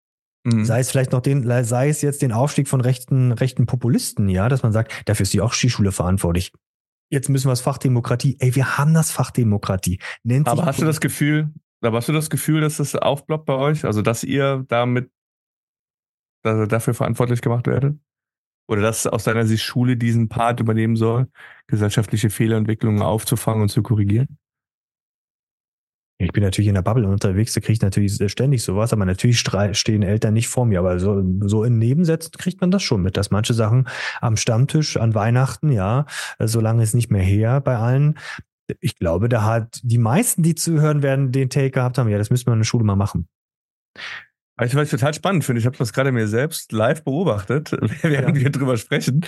Speaker 1: Mhm. Sei es vielleicht noch den, sei es jetzt den Aufstieg von rechten, rechten Populisten, ja, dass man sagt, dafür ist die auch Skischule verantwortlich. Jetzt müssen wir das Fach Demokratie. Ey, wir haben das Fach Demokratie.
Speaker 2: Nennt aber hast du das Gefühl, aber hast du das Gefühl, dass das aufploppt bei euch? Also, dass ihr damit dass dafür verantwortlich gemacht werdet? Oder dass aus deiner Sicht Schule diesen Part übernehmen soll, gesellschaftliche Fehlerentwicklungen aufzufangen und zu korrigieren?
Speaker 1: Ich bin natürlich in der Bubble unterwegs, da kriege ich natürlich ständig sowas, aber natürlich stehen Eltern nicht vor mir. Aber so, so in Nebensätzen kriegt man das schon mit, dass manche Sachen am Stammtisch an Weihnachten, ja, solange es nicht mehr her bei allen. Ich glaube, da hat die meisten, die zuhören werden, den Take gehabt haben, ja, das müssen wir in der Schule mal machen.
Speaker 2: Ich was ich total spannend finde, ich habe das gerade mir selbst live beobachtet, [laughs] während ja. wir drüber sprechen.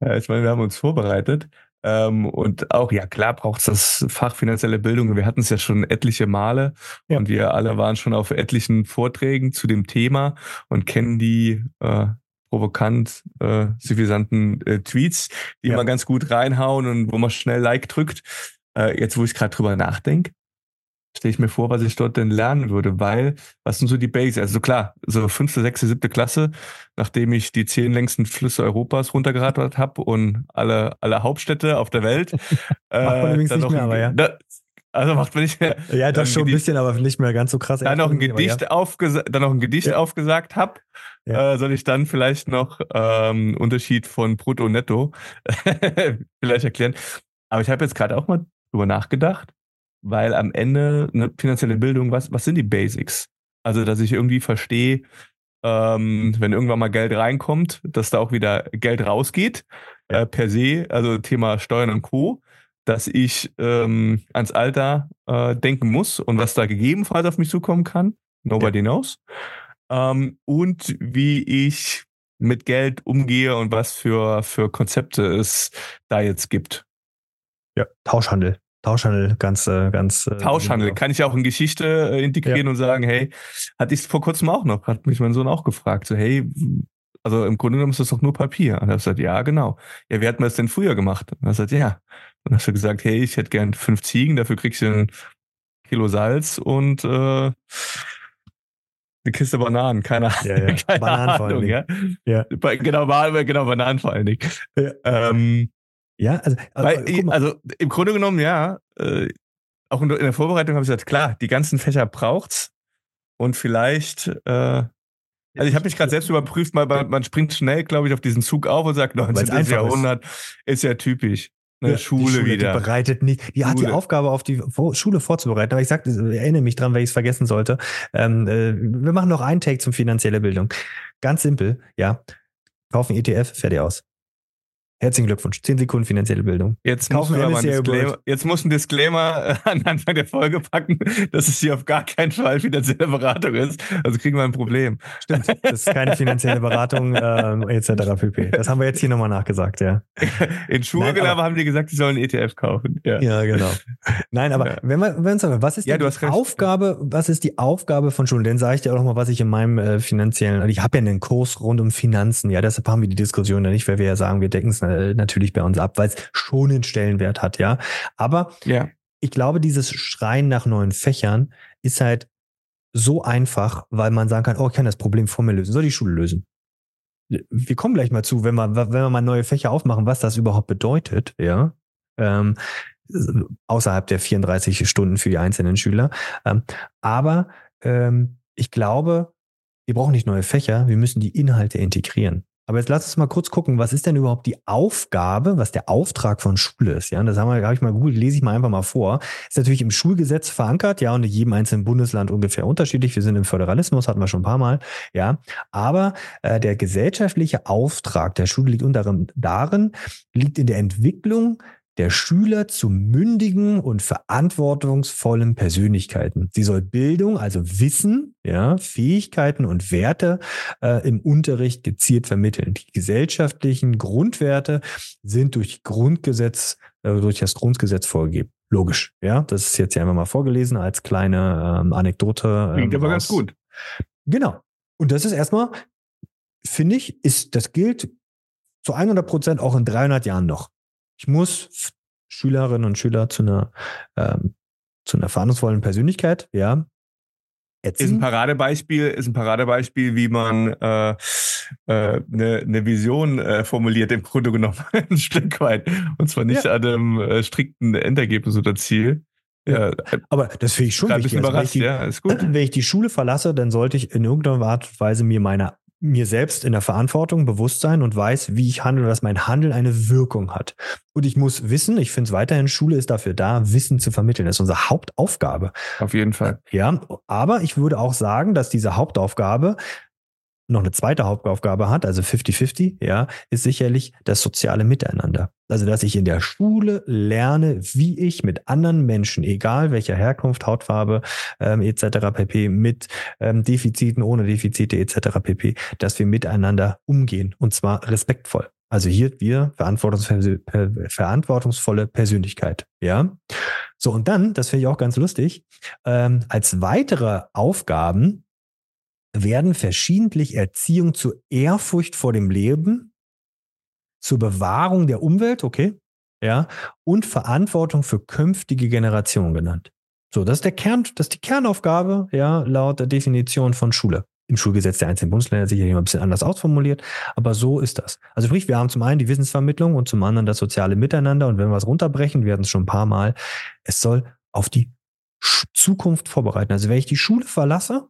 Speaker 2: Ich meine, wir haben uns vorbereitet. Ähm, und auch, ja klar, braucht es das Fach finanzielle Bildung. Wir hatten es ja schon etliche Male ja. und wir alle waren schon auf etlichen Vorträgen zu dem Thema und kennen die äh, provokant äh, suffisanten äh, Tweets, die ja. immer ganz gut reinhauen und wo man schnell Like drückt. Äh, jetzt, wo ich gerade drüber nachdenke, stelle ich mir vor, was ich dort denn lernen würde, weil, was sind so die Basics? Also klar, so fünfte, sechste, siebte Klasse, nachdem ich die zehn längsten Flüsse Europas runtergerattert habe und alle, alle Hauptstädte auf der Welt. [laughs]
Speaker 1: macht man äh, übrigens nicht mehr, aber ja. Da,
Speaker 2: also macht man nicht mehr. [laughs]
Speaker 1: Ja, das schon ein bisschen, aber nicht mehr ganz so krass.
Speaker 2: Dann noch ein Gedicht, ja. aufgesa dann noch ein Gedicht ja. aufgesagt habe. Ja. Äh, soll ich dann vielleicht noch ähm, Unterschied von Brutto und Netto [laughs] vielleicht erklären? Aber ich habe jetzt gerade auch mal drüber nachgedacht weil am Ende eine finanzielle Bildung, was, was sind die Basics? Also, dass ich irgendwie verstehe, ähm, wenn irgendwann mal Geld reinkommt, dass da auch wieder Geld rausgeht, ja. äh, per se, also Thema Steuern und Co., dass ich ähm, ans Alter äh, denken muss und was da gegebenenfalls auf mich zukommen kann. Nobody ja. knows. Ähm, und wie ich mit Geld umgehe und was für, für Konzepte es da jetzt gibt.
Speaker 1: Ja, Tauschhandel. Tauschhandel, ganz, äh, ganz.
Speaker 2: Äh, Tauschhandel, kann ich auch in Geschichte äh, integrieren ja. und sagen, hey, hatte ich vor kurzem auch noch, hat mich mein Sohn auch gefragt, so, hey, also im Grunde genommen ist das doch nur Papier. Und er hat gesagt, ja, genau. Ja, wie hat man das denn früher gemacht? Und er hat gesagt, ja. Und dann hast du gesagt, hey, ich hätte gern fünf Ziegen, dafür kriegst du ein Kilo Salz und äh, eine Kiste Bananen, keine, ja, ja. [laughs] keine Bananen Ahnung. Ja? Ja. Genau, genau, Bananen vor allen Dingen. Ähm, ja, also, Weil, also im Grunde genommen, ja, äh, auch in der Vorbereitung habe ich gesagt, klar, die ganzen Fächer braucht's und vielleicht, äh, also ich habe mich gerade selbst überprüft, mal, man springt schnell, glaube ich, auf diesen Zug auf und sagt, [laughs] 19. Jahrhundert ist. ist ja typisch. Eine ja, Schule, Schule, wieder.
Speaker 1: Die bereitet nicht, die Schule. hat die Aufgabe, auf die Schule vorzubereiten. Aber ich sagte, erinnere mich dran, weil ich es vergessen sollte. Ähm, äh, wir machen noch einen Take zum finanzielle Bildung. Ganz simpel, ja. Kaufen ETF, fertig aus. Herzlichen Glückwunsch. Zehn Sekunden finanzielle Bildung.
Speaker 2: Jetzt Disclaimer, jetzt musst du ein Disclaimer äh, an Anfang der Folge packen, dass es hier auf gar keinen Fall finanzielle Beratung ist. Also kriegen wir ein Problem.
Speaker 1: Stimmt, das ist keine finanzielle Beratung ähm, etc. pp. Das haben wir jetzt hier nochmal nachgesagt, ja.
Speaker 2: In Schulgelaber haben die gesagt, sie sollen ETF kaufen.
Speaker 1: Ja, ja genau. Nein, aber ja. wenn wir, wenn wir was ist ja, die Aufgabe, was ist die Aufgabe von Schulen? Denn sage ich dir auch nochmal, was ich in meinem äh, finanziellen, also ich habe ja einen Kurs rund um Finanzen, ja, deshalb haben wir die Diskussion ja nicht, weil wir ja sagen, wir decken es äh, natürlich bei uns ab, weil es schon einen Stellenwert hat, ja. Aber ja. ich glaube, dieses Schreien nach neuen Fächern ist halt so einfach, weil man sagen kann, oh, ich kann das Problem vor mir lösen, soll die Schule lösen. Wir kommen gleich mal zu, wenn wir, wenn wir mal neue Fächer aufmachen, was das überhaupt bedeutet, ja. Ähm, außerhalb der 34 Stunden für die einzelnen Schüler. Ähm, aber ähm, ich glaube, wir brauchen nicht neue Fächer, wir müssen die Inhalte integrieren. Aber jetzt lass uns mal kurz gucken, was ist denn überhaupt die Aufgabe, was der Auftrag von Schule ist? Ja, das haben habe ich mal gut, lese ich mal einfach mal vor. Ist natürlich im Schulgesetz verankert, ja, und in jedem einzelnen Bundesland ungefähr unterschiedlich. Wir sind im Föderalismus, hatten wir schon ein paar Mal, ja. Aber äh, der gesellschaftliche Auftrag der Schule liegt unter darin, liegt in der Entwicklung der Schüler zu mündigen und verantwortungsvollen Persönlichkeiten. Sie soll Bildung, also Wissen, ja, Fähigkeiten und Werte äh, im Unterricht gezielt vermitteln. Die gesellschaftlichen Grundwerte sind durch Grundgesetz, äh, durch das Grundgesetz vorgegeben. Logisch, ja. Das ist jetzt ja einfach mal vorgelesen als kleine ähm, Anekdote.
Speaker 2: Ähm, Klingt aber ganz gut.
Speaker 1: Genau. Und das ist erstmal, finde ich, ist, das gilt zu 100 Prozent auch in 300 Jahren noch. Ich muss Schülerinnen und Schüler zu einer, ähm, zu einer verantwortungsvollen Persönlichkeit, ja,
Speaker 2: Erziehen? Ist ein Paradebeispiel, ist ein Paradebeispiel, wie man äh, äh, eine, eine Vision äh, formuliert, im Grunde genommen [laughs] ein Stück weit. Und zwar nicht ja. an einem äh, strikten Endergebnis oder Ziel.
Speaker 1: Ja, aber das finde ich schon wichtig. Also, wenn, ich die, ja, [clears throat] wenn ich die Schule verlasse, dann sollte ich in irgendeiner Art und Weise mir meiner mir selbst in der Verantwortung bewusst sein und weiß, wie ich handle, dass mein Handeln eine Wirkung hat. Und ich muss wissen, ich finde es weiterhin, Schule ist dafür da, Wissen zu vermitteln. Das ist unsere Hauptaufgabe.
Speaker 2: Auf jeden Fall.
Speaker 1: Ja, aber ich würde auch sagen, dass diese Hauptaufgabe noch eine zweite Hauptaufgabe hat, also 50-50, ja, ist sicherlich das soziale Miteinander. Also, dass ich in der Schule lerne, wie ich mit anderen Menschen, egal welcher Herkunft, Hautfarbe ähm, etc. pp, mit ähm, Defiziten, ohne Defizite etc. pp, dass wir miteinander umgehen und zwar respektvoll. Also hier wir verantwortungsvolle, verantwortungsvolle Persönlichkeit, ja. So und dann, das finde ich auch ganz lustig, ähm, als weitere Aufgaben werden verschiedentlich Erziehung zur Ehrfurcht vor dem Leben, zur Bewahrung der Umwelt, okay, ja, und Verantwortung für künftige Generationen genannt. So, das ist der Kern, das ist die Kernaufgabe, ja, laut der Definition von Schule. Im Schulgesetz der einzelnen Bundesländer sicherlich immer ein bisschen anders ausformuliert, aber so ist das. Also sprich, wir haben zum einen die Wissensvermittlung und zum anderen das soziale Miteinander und wenn wir es runterbrechen, wir hatten es schon ein paar Mal, es soll auf die Zukunft vorbereiten. Also wenn ich die Schule verlasse,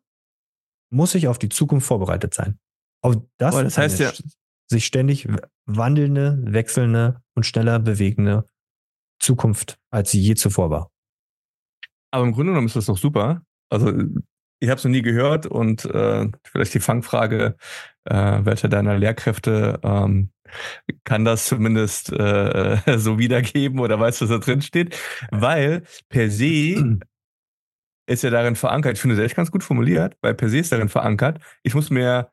Speaker 1: muss ich auf die Zukunft vorbereitet sein. Auf das,
Speaker 2: oh, das heißt ja,
Speaker 1: sich ständig wandelnde, wechselnde und schneller bewegende Zukunft, als sie je zuvor war.
Speaker 2: Aber im Grunde genommen ist das doch super. Also ich habe es noch nie gehört und äh, vielleicht die Fangfrage, äh, welcher deiner Lehrkräfte ähm, kann das zumindest äh, [laughs] so wiedergeben oder weiß, was da drin steht? Weil per se [clears throat] ist ja darin verankert, ich finde das echt ganz gut formuliert, weil per se ist darin verankert, ich muss mir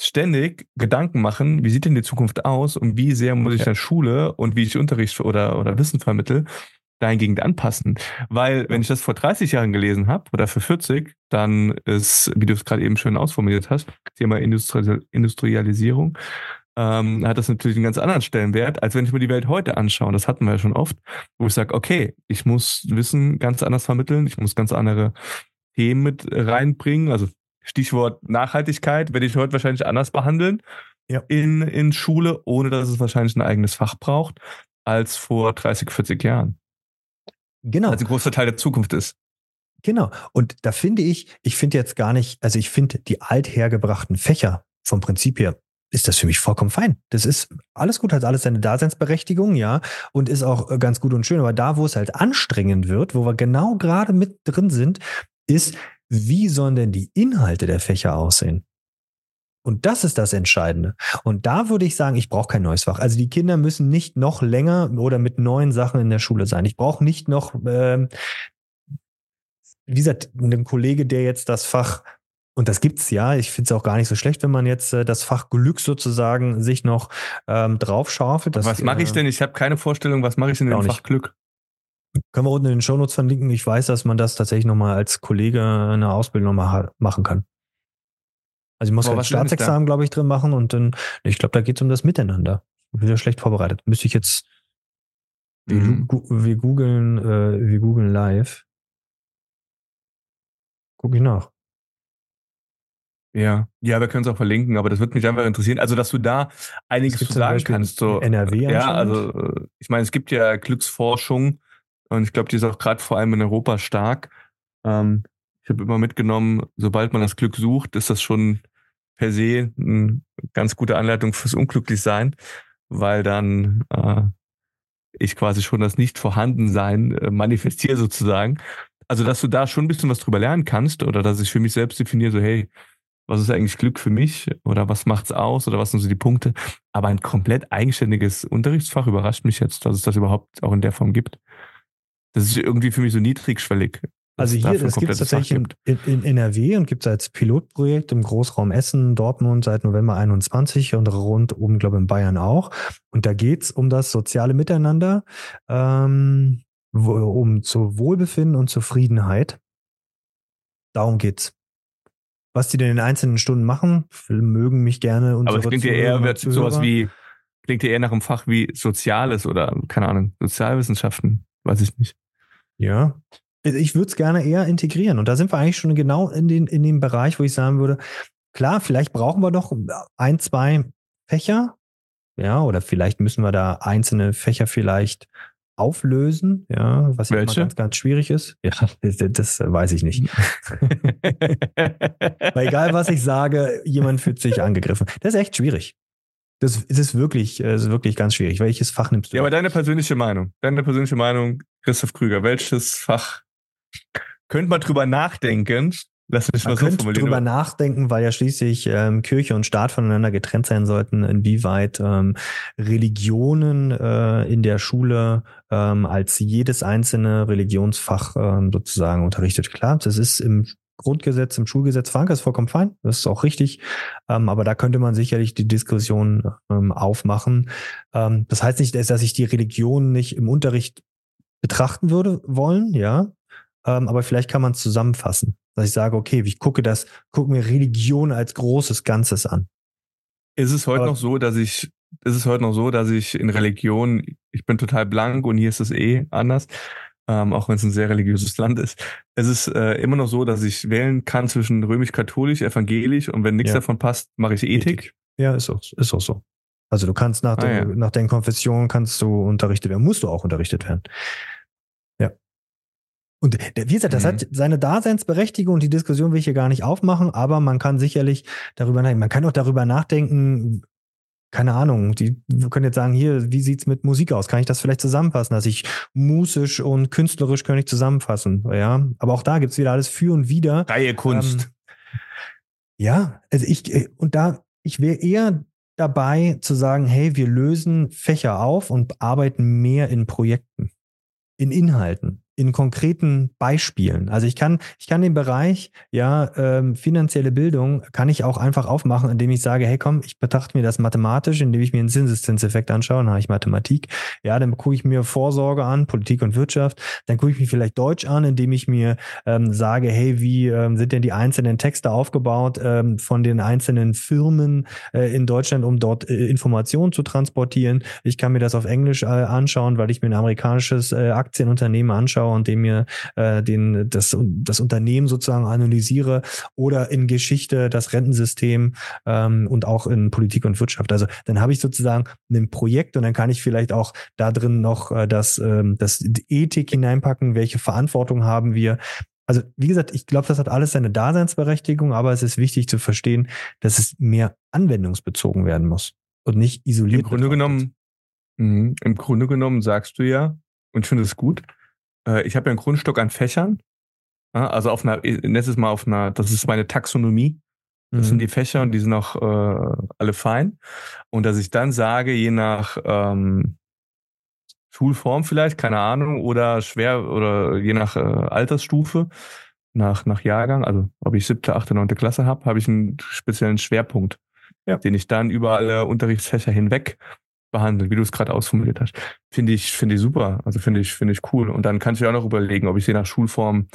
Speaker 2: ständig Gedanken machen, wie sieht denn die Zukunft aus und wie sehr muss ich dann Schule und wie ich Unterricht oder, oder Wissen vermittel, dahingegen anpassen. Weil, wenn ich das vor 30 Jahren gelesen habe oder für 40, dann ist, wie du es gerade eben schön ausformuliert hast, Thema Industrialisierung, ähm, hat das natürlich einen ganz anderen Stellenwert, als wenn ich mir die Welt heute anschaue. Das hatten wir ja schon oft, wo ich sage, okay, ich muss Wissen ganz anders vermitteln, ich muss ganz andere Themen mit reinbringen. Also Stichwort Nachhaltigkeit werde ich heute wahrscheinlich anders behandeln ja. in, in Schule, ohne dass es wahrscheinlich ein eigenes Fach braucht, als vor 30, 40 Jahren.
Speaker 1: Genau.
Speaker 2: Als ein großer Teil der Zukunft ist.
Speaker 1: Genau. Und da finde ich, ich finde jetzt gar nicht, also ich finde die althergebrachten Fächer vom Prinzip her ist das für mich vollkommen fein. Das ist alles gut, hat alles seine Daseinsberechtigung, ja, und ist auch äh, ganz gut und schön. Aber da, wo es halt anstrengend wird, wo wir genau gerade mit drin sind, ist, wie sollen denn die Inhalte der Fächer aussehen? Und das ist das Entscheidende. Und da würde ich sagen, ich brauche kein neues Fach. Also die Kinder müssen nicht noch länger oder mit neuen Sachen in der Schule sein. Ich brauche nicht noch, ähm, wie gesagt, einen Kollege, der jetzt das Fach und das gibt's ja. Ich finde es auch gar nicht so schlecht, wenn man jetzt äh, das Fach Glück sozusagen sich noch ähm, draufschaufelt.
Speaker 2: Das, was mache ich äh, denn? Ich habe keine Vorstellung, was mache ich denn im Fach Glück?
Speaker 1: Können wir unten in den Shownotes verlinken. Ich weiß, dass man das tatsächlich nochmal als Kollege eine Ausbildung nochmal machen kann. Also ich muss halt Staatsexamen, glaube ich, drin machen und dann, ich glaube, da geht es um das Miteinander. Ich bin ja schlecht vorbereitet. Müsste ich jetzt, mhm. wir, wir googeln, äh, wir googeln live. Gucke ich nach.
Speaker 2: Ja, ja, wir können es auch verlinken, aber das würde mich einfach interessieren. Also, dass du da einiges zu sagen kannst. So,
Speaker 1: NRW
Speaker 2: Ja, also äh, ich meine, es gibt ja Glücksforschung und ich glaube, die ist auch gerade vor allem in Europa stark. Ähm, ich habe immer mitgenommen, sobald man das Glück sucht, ist das schon per se eine ganz gute Anleitung fürs Unglücklichsein, weil dann äh, ich quasi schon das Nicht-Vorhandensein äh, manifestiere sozusagen. Also, dass du da schon ein bisschen was drüber lernen kannst oder dass ich für mich selbst definiere, so hey, was ist eigentlich Glück für mich oder was macht's aus oder was sind so die Punkte. Aber ein komplett eigenständiges Unterrichtsfach überrascht mich jetzt, dass es das überhaupt auch in der Form gibt. Das ist irgendwie für mich so niedrigschwellig.
Speaker 1: Also hier, das gibt es tatsächlich in, NRW und gibt es als Pilotprojekt im Großraum Essen, Dortmund seit November 21 und rund um, glaube ich, in Bayern auch. Und da geht's um das soziale Miteinander. Ähm, um zu Wohlbefinden und Zufriedenheit. Darum geht's. Was die denn in den einzelnen Stunden machen, mögen mich gerne
Speaker 2: unsere Aber es klingt ja eher wird sowas wie, klingt ja eher nach einem Fach wie Soziales oder, keine Ahnung, Sozialwissenschaften, weiß ich nicht.
Speaker 1: Ja. Also ich würde es gerne eher integrieren. Und da sind wir eigentlich schon genau in, den, in dem Bereich, wo ich sagen würde, klar, vielleicht brauchen wir doch ein, zwei Fächer. Ja, oder vielleicht müssen wir da einzelne Fächer vielleicht auflösen, ja, was ja ganz, ganz schwierig ist. Ja, [laughs] das, das weiß ich nicht. [laughs] Weil egal, was ich sage, jemand fühlt sich angegriffen. Das ist echt schwierig. Das, das ist wirklich, das ist wirklich ganz schwierig. Welches Fach nimmst du?
Speaker 2: Ja, aber deine persönliche Meinung, deine persönliche Meinung, Christoph Krüger, welches Fach könnte man drüber nachdenken,
Speaker 1: Lass mich Man mal so könnte drüber nachdenken, weil ja schließlich ähm, Kirche und Staat voneinander getrennt sein sollten, inwieweit ähm, Religionen äh, in der Schule ähm, als jedes einzelne Religionsfach ähm, sozusagen unterrichtet. Klar, das ist im Grundgesetz, im Schulgesetz verankert, ist vollkommen fein, das ist auch richtig. Ähm, aber da könnte man sicherlich die Diskussion ähm, aufmachen. Ähm, das heißt nicht, dass ich die Religion nicht im Unterricht betrachten würde wollen, ja. Ähm, aber vielleicht kann man es zusammenfassen dass ich sage, okay, ich gucke das, gucke mir Religion als großes Ganzes an.
Speaker 2: Ist es heute Aber, noch so, dass ich, ist es heute noch so, dass ich in Religion, ich bin total blank und hier ist es eh anders, ähm, auch wenn es ein sehr religiöses Land ist. Es ist äh, immer noch so, dass ich wählen kann zwischen römisch-katholisch, evangelisch und wenn nichts ja. davon passt, mache ich Ethik. Ethik.
Speaker 1: Ja, ist auch, ist auch so. Also du kannst nach, ah, der, ja. nach den Konfessionen kannst du unterrichtet werden, musst du auch unterrichtet werden. Und wie gesagt, das mhm. hat seine Daseinsberechtigung und die Diskussion will ich hier gar nicht aufmachen, aber man kann sicherlich darüber nachdenken. Man kann auch darüber nachdenken, keine Ahnung, die wir können jetzt sagen, hier, wie sieht's mit Musik aus? Kann ich das vielleicht zusammenfassen, dass ich musisch und künstlerisch kann ich zusammenfassen, ja? Aber auch da gibt's wieder alles für und wider.
Speaker 2: Freie Kunst. Ähm,
Speaker 1: ja, also ich, äh, und da, ich wäre eher dabei zu sagen, hey, wir lösen Fächer auf und arbeiten mehr in Projekten, in Inhalten in konkreten Beispielen. Also ich kann, ich kann den Bereich, ja, ähm, finanzielle Bildung, kann ich auch einfach aufmachen, indem ich sage, hey komm, ich betrachte mir das mathematisch, indem ich mir einen Zinseszinseffekt anschaue, dann habe ich Mathematik. Ja, dann gucke ich mir Vorsorge an, Politik und Wirtschaft. Dann gucke ich mir vielleicht Deutsch an, indem ich mir ähm, sage, hey, wie ähm, sind denn die einzelnen Texte aufgebaut ähm, von den einzelnen Firmen äh, in Deutschland, um dort äh, Informationen zu transportieren. Ich kann mir das auf Englisch äh, anschauen, weil ich mir ein amerikanisches äh, Aktienunternehmen anschaue anschaue und dem mir äh, den, das, das Unternehmen sozusagen analysiere oder in Geschichte das Rentensystem ähm, und auch in Politik und Wirtschaft. Also dann habe ich sozusagen ein Projekt und dann kann ich vielleicht auch da drin noch äh, das, ähm, das Ethik hineinpacken, welche Verantwortung haben wir. Also wie gesagt, ich glaube, das hat alles seine Daseinsberechtigung, aber es ist wichtig zu verstehen, dass es mehr anwendungsbezogen werden muss und nicht isoliert.
Speaker 2: Im Grunde genommen, mh, im Grunde genommen sagst du ja, und ich finde es gut, äh, ich habe ja ein Grundstück an Fächern. Ja, also auf einer, ich nenne es mal auf einer, das ist meine Taxonomie. Das mhm. sind die Fächer und die sind auch äh, alle fein. Und dass ich dann sage, je nach ähm, Schulform vielleicht, keine Ahnung, oder schwer oder je nach äh, Altersstufe, nach, nach Jahrgang, also ob ich siebte, achte, neunte Klasse habe, habe ich einen speziellen Schwerpunkt, ja. den ich dann über alle Unterrichtsfächer hinweg behandelt, wie du es gerade ausformuliert hast. Finde ich, finde ich super. Also finde ich, finde ich cool. Und dann kann ich mir auch noch überlegen, ob ich sie nach Schulform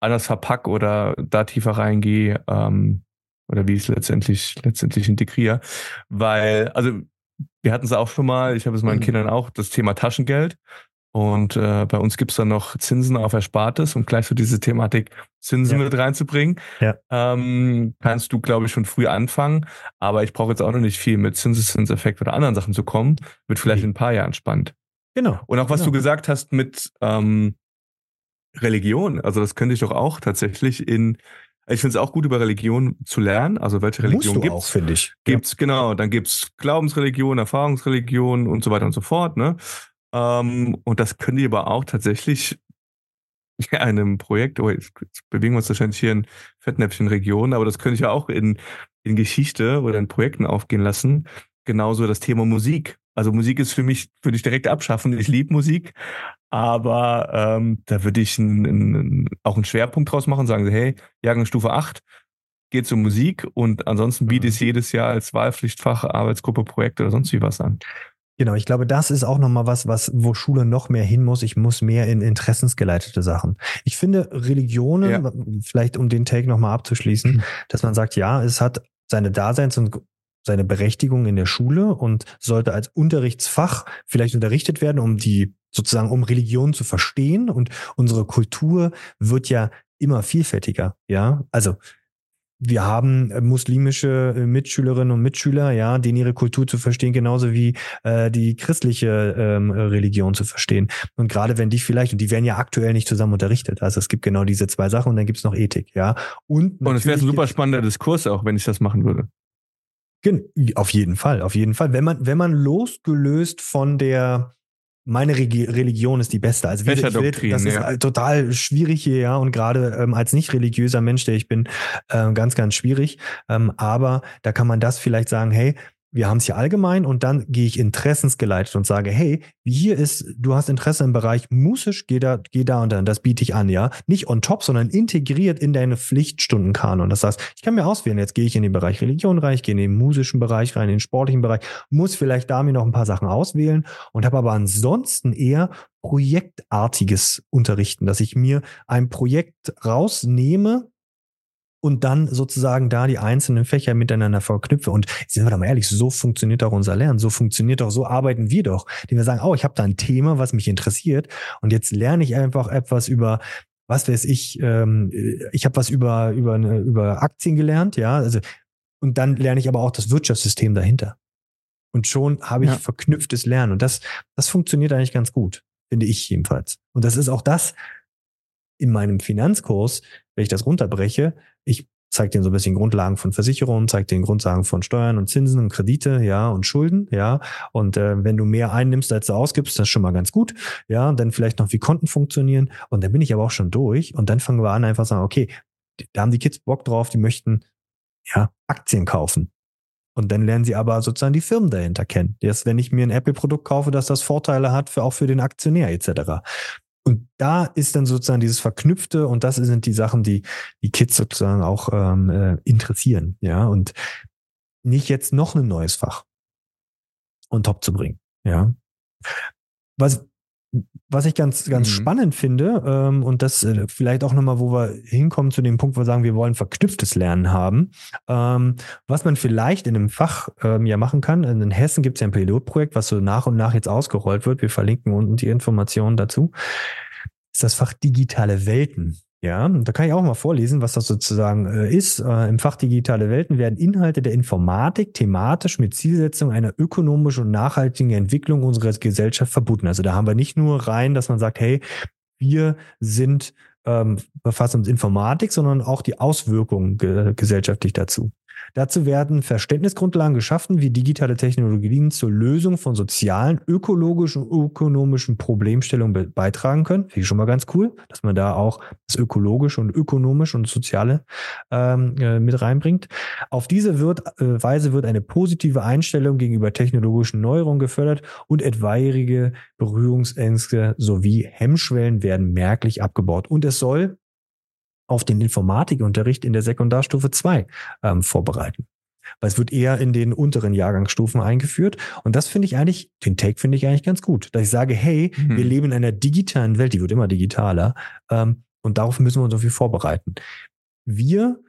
Speaker 2: anders verpack oder da tiefer reingehe, ähm, oder wie ich es letztendlich, letztendlich integriere. Weil, also wir hatten es auch schon mal, ich habe es meinen mhm. Kindern auch, das Thema Taschengeld. Und äh, bei uns gibt's dann noch Zinsen auf Erspartes, um gleich so diese Thematik Zinsen ja. mit reinzubringen. Ja. Ähm, kannst du, glaube ich, schon früh anfangen. Aber ich brauche jetzt auch noch nicht viel mit Zinseszinseffekt oder anderen Sachen zu kommen. Wird vielleicht in ein paar Jahren spannend.
Speaker 1: Genau.
Speaker 2: Und auch was
Speaker 1: genau.
Speaker 2: du gesagt hast mit ähm, Religion, also das könnte ich doch auch tatsächlich in ich finde es auch gut, über Religion zu lernen. Also welche Religion gibt es?
Speaker 1: finde ich.
Speaker 2: Gibt's, ja. genau. Dann gibt's Glaubensreligion, Erfahrungsreligion und so weiter und so fort. Ne? Ähm, und das können die aber auch tatsächlich [laughs] in einem Projekt, oh, jetzt bewegen wir uns wahrscheinlich hier in Fettnäpfchenregionen, aber das könnte ich ja auch in, in Geschichte oder in Projekten aufgehen lassen. Genauso das Thema Musik. Also Musik ist für mich, würde ich direkt abschaffen. Ich liebe Musik, aber ähm, da würde ich ein, ein, auch einen Schwerpunkt draus machen, sagen sie, hey, Jahrgangsstufe 8 geht um Musik und ansonsten biete ich mhm. jedes Jahr als Wahlpflichtfach, Arbeitsgruppe, Projekt oder sonst wie was an.
Speaker 1: Genau, ich glaube, das ist auch nochmal was, was, wo Schule noch mehr hin muss. Ich muss mehr in interessensgeleitete Sachen. Ich finde Religionen, ja. vielleicht um den Take nochmal abzuschließen, mhm. dass man sagt, ja, es hat seine Daseins- und seine Berechtigung in der Schule und sollte als Unterrichtsfach vielleicht unterrichtet werden, um die sozusagen um Religion zu verstehen. Und unsere Kultur wird ja immer vielfältiger. Ja, also wir haben äh, muslimische äh, Mitschülerinnen und Mitschüler, ja, denen ihre Kultur zu verstehen, genauso wie äh, die christliche ähm, Religion zu verstehen. Und gerade wenn die vielleicht, und die werden ja aktuell nicht zusammen unterrichtet, also es gibt genau diese zwei Sachen und dann gibt's noch Ethik, ja.
Speaker 2: Und, und es wäre ein super spannender Diskurs auch, wenn ich das machen würde.
Speaker 1: Auf jeden Fall, auf jeden Fall. Wenn man, wenn man losgelöst von der meine Religion ist die beste. Also wie ich will, das ist ja. total schwierig hier, ja, und gerade ähm, als nicht religiöser Mensch, der ich bin, äh, ganz, ganz schwierig. Ähm, aber da kann man das vielleicht sagen, hey, wir haben es hier allgemein und dann gehe ich interessensgeleitet und sage, hey, hier ist, du hast Interesse im Bereich musisch, geh da, geh da und dann, das biete ich an, ja. Nicht on top, sondern integriert in deine Pflichtstundenkanon. Das heißt, ich kann mir auswählen, jetzt gehe ich in den Bereich Religion rein, ich gehe in den musischen Bereich rein, in den sportlichen Bereich, muss vielleicht da mir noch ein paar Sachen auswählen und habe aber ansonsten eher projektartiges Unterrichten, dass ich mir ein Projekt rausnehme, und dann sozusagen da die einzelnen Fächer miteinander verknüpfe. Und sind wir doch mal ehrlich, so funktioniert auch unser Lernen, so funktioniert doch, so arbeiten wir doch. Die wir sagen, oh, ich habe da ein Thema, was mich interessiert und jetzt lerne ich einfach etwas über was weiß ich, ähm, ich habe was über, über, über Aktien gelernt, ja, also und dann lerne ich aber auch das Wirtschaftssystem dahinter. Und schon habe ich ja. verknüpftes Lernen. Und das, das funktioniert eigentlich ganz gut, finde ich jedenfalls. Und das ist auch das in meinem Finanzkurs, wenn ich das runterbreche, ich zeige denen so ein bisschen Grundlagen von Versicherungen, zeige den Grundlagen von Steuern und Zinsen und Kredite, ja, und Schulden, ja. Und äh, wenn du mehr einnimmst, als du ausgibst, das ist schon mal ganz gut, ja. Und dann vielleicht noch, wie Konten funktionieren. Und dann bin ich aber auch schon durch. Und dann fangen wir an, einfach sagen, okay, da haben die Kids Bock drauf, die möchten, ja, Aktien kaufen. Und dann lernen sie aber sozusagen die Firmen dahinter kennen. Jetzt, wenn ich mir ein Apple-Produkt kaufe, dass das Vorteile hat für auch für den Aktionär etc. Und da ist dann sozusagen dieses Verknüpfte und das sind die Sachen, die die Kids sozusagen auch ähm, äh, interessieren, ja, und nicht jetzt noch ein neues Fach on top zu bringen, ja. Was was ich ganz, ganz mhm. spannend finde, ähm, und das äh, vielleicht auch nochmal, wo wir hinkommen zu dem Punkt, wo wir sagen, wir wollen verknüpftes Lernen haben, ähm, was man vielleicht in einem Fach ähm, ja machen kann. In Hessen gibt es ja ein Pilotprojekt, was so nach und nach jetzt ausgerollt wird. Wir verlinken unten die Informationen dazu. ist das Fach digitale Welten. Ja, da kann ich auch mal vorlesen, was das sozusagen äh, ist. Äh, Im Fach digitale Welten werden Inhalte der Informatik thematisch mit Zielsetzung einer ökonomischen und nachhaltigen Entwicklung unserer Gesellschaft verbunden. Also da haben wir nicht nur rein, dass man sagt, hey, wir sind ähm, befassen uns Informatik, sondern auch die Auswirkungen ge gesellschaftlich dazu. Dazu werden Verständnisgrundlagen geschaffen, wie digitale Technologien zur Lösung von sozialen, ökologischen und ökonomischen Problemstellungen beitragen können. Finde ich schon mal ganz cool, dass man da auch das ökologische und ökonomische und soziale ähm, äh, mit reinbringt. Auf diese wird, äh, Weise wird eine positive Einstellung gegenüber technologischen Neuerungen gefördert und etwaige Berührungsängste sowie Hemmschwellen werden merklich abgebaut. Und es soll auf den Informatikunterricht in der Sekundarstufe 2 ähm, vorbereiten. Weil es wird eher in den unteren Jahrgangsstufen eingeführt. Und das finde ich eigentlich, den Take finde ich eigentlich ganz gut. Dass ich sage, hey, mhm. wir leben in einer digitalen Welt, die wird immer digitaler. Ähm, und darauf müssen wir uns irgendwie vorbereiten. Wir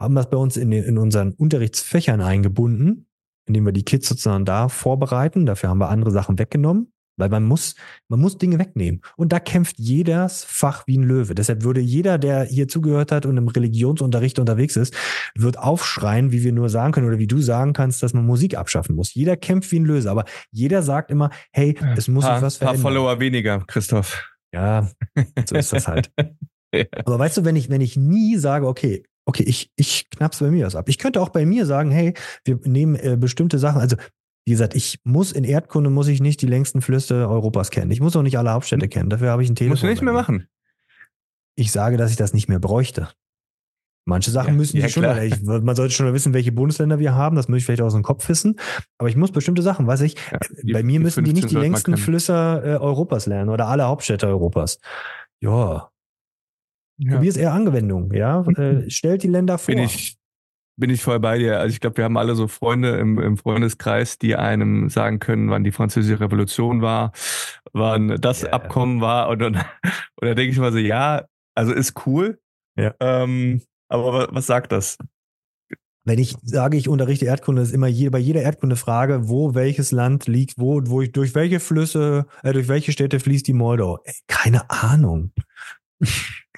Speaker 1: haben das bei uns in, den, in unseren Unterrichtsfächern eingebunden, indem wir die Kids sozusagen da vorbereiten. Dafür haben wir andere Sachen weggenommen. Weil man muss, man muss Dinge wegnehmen. Und da kämpft jedes Fach wie ein Löwe. Deshalb würde jeder, der hier zugehört hat und im Religionsunterricht unterwegs ist, wird aufschreien, wie wir nur sagen können oder wie du sagen kannst, dass man Musik abschaffen muss. Jeder kämpft wie ein Löwe. Aber jeder sagt immer, hey, es muss sich was verändern.
Speaker 2: Paar Follower weniger, Christoph.
Speaker 1: Ja, so ist das halt. [laughs] ja. Aber weißt du, wenn ich, wenn ich nie sage, okay, okay, ich, ich knapp's bei mir was ab. Ich könnte auch bei mir sagen, hey, wir nehmen äh, bestimmte Sachen, also wie gesagt, ich muss in Erdkunde muss ich nicht die längsten Flüsse Europas kennen. Ich muss auch nicht alle Hauptstädte hm. kennen. Dafür habe ich ein Telefon.
Speaker 2: Musst du nicht mehr machen.
Speaker 1: Ich sage, dass ich das nicht mehr bräuchte. Manche Sachen ja, müssen ja, die schon, ich, man sollte schon wissen, welche Bundesländer wir haben, das muss ich vielleicht aus dem Kopf wissen. Aber ich muss bestimmte Sachen, weiß ich, ja, die, bei mir müssen die nicht die längsten Flüsse äh, Europas lernen oder alle Hauptstädte Europas. Ja. ja. Probier es eher Anwendung, ja. Äh, [laughs] stellt die Länder vor.
Speaker 2: Bin ich, bin ich voll bei dir. Also ich glaube, wir haben alle so Freunde im, im Freundeskreis, die einem sagen können, wann die französische Revolution war, wann das yeah. Abkommen war. Und, [laughs] und, und da denke ich mal so, ja, also ist cool. Ja. Ähm, aber was sagt das?
Speaker 1: Wenn ich sage, ich unterrichte Erdkunde, ist immer je, bei jeder Erdkunde-Frage, wo welches Land liegt, wo, wo ich, durch welche Flüsse, äh, durch welche Städte fließt die Moldau? Ey, keine Ahnung. [laughs]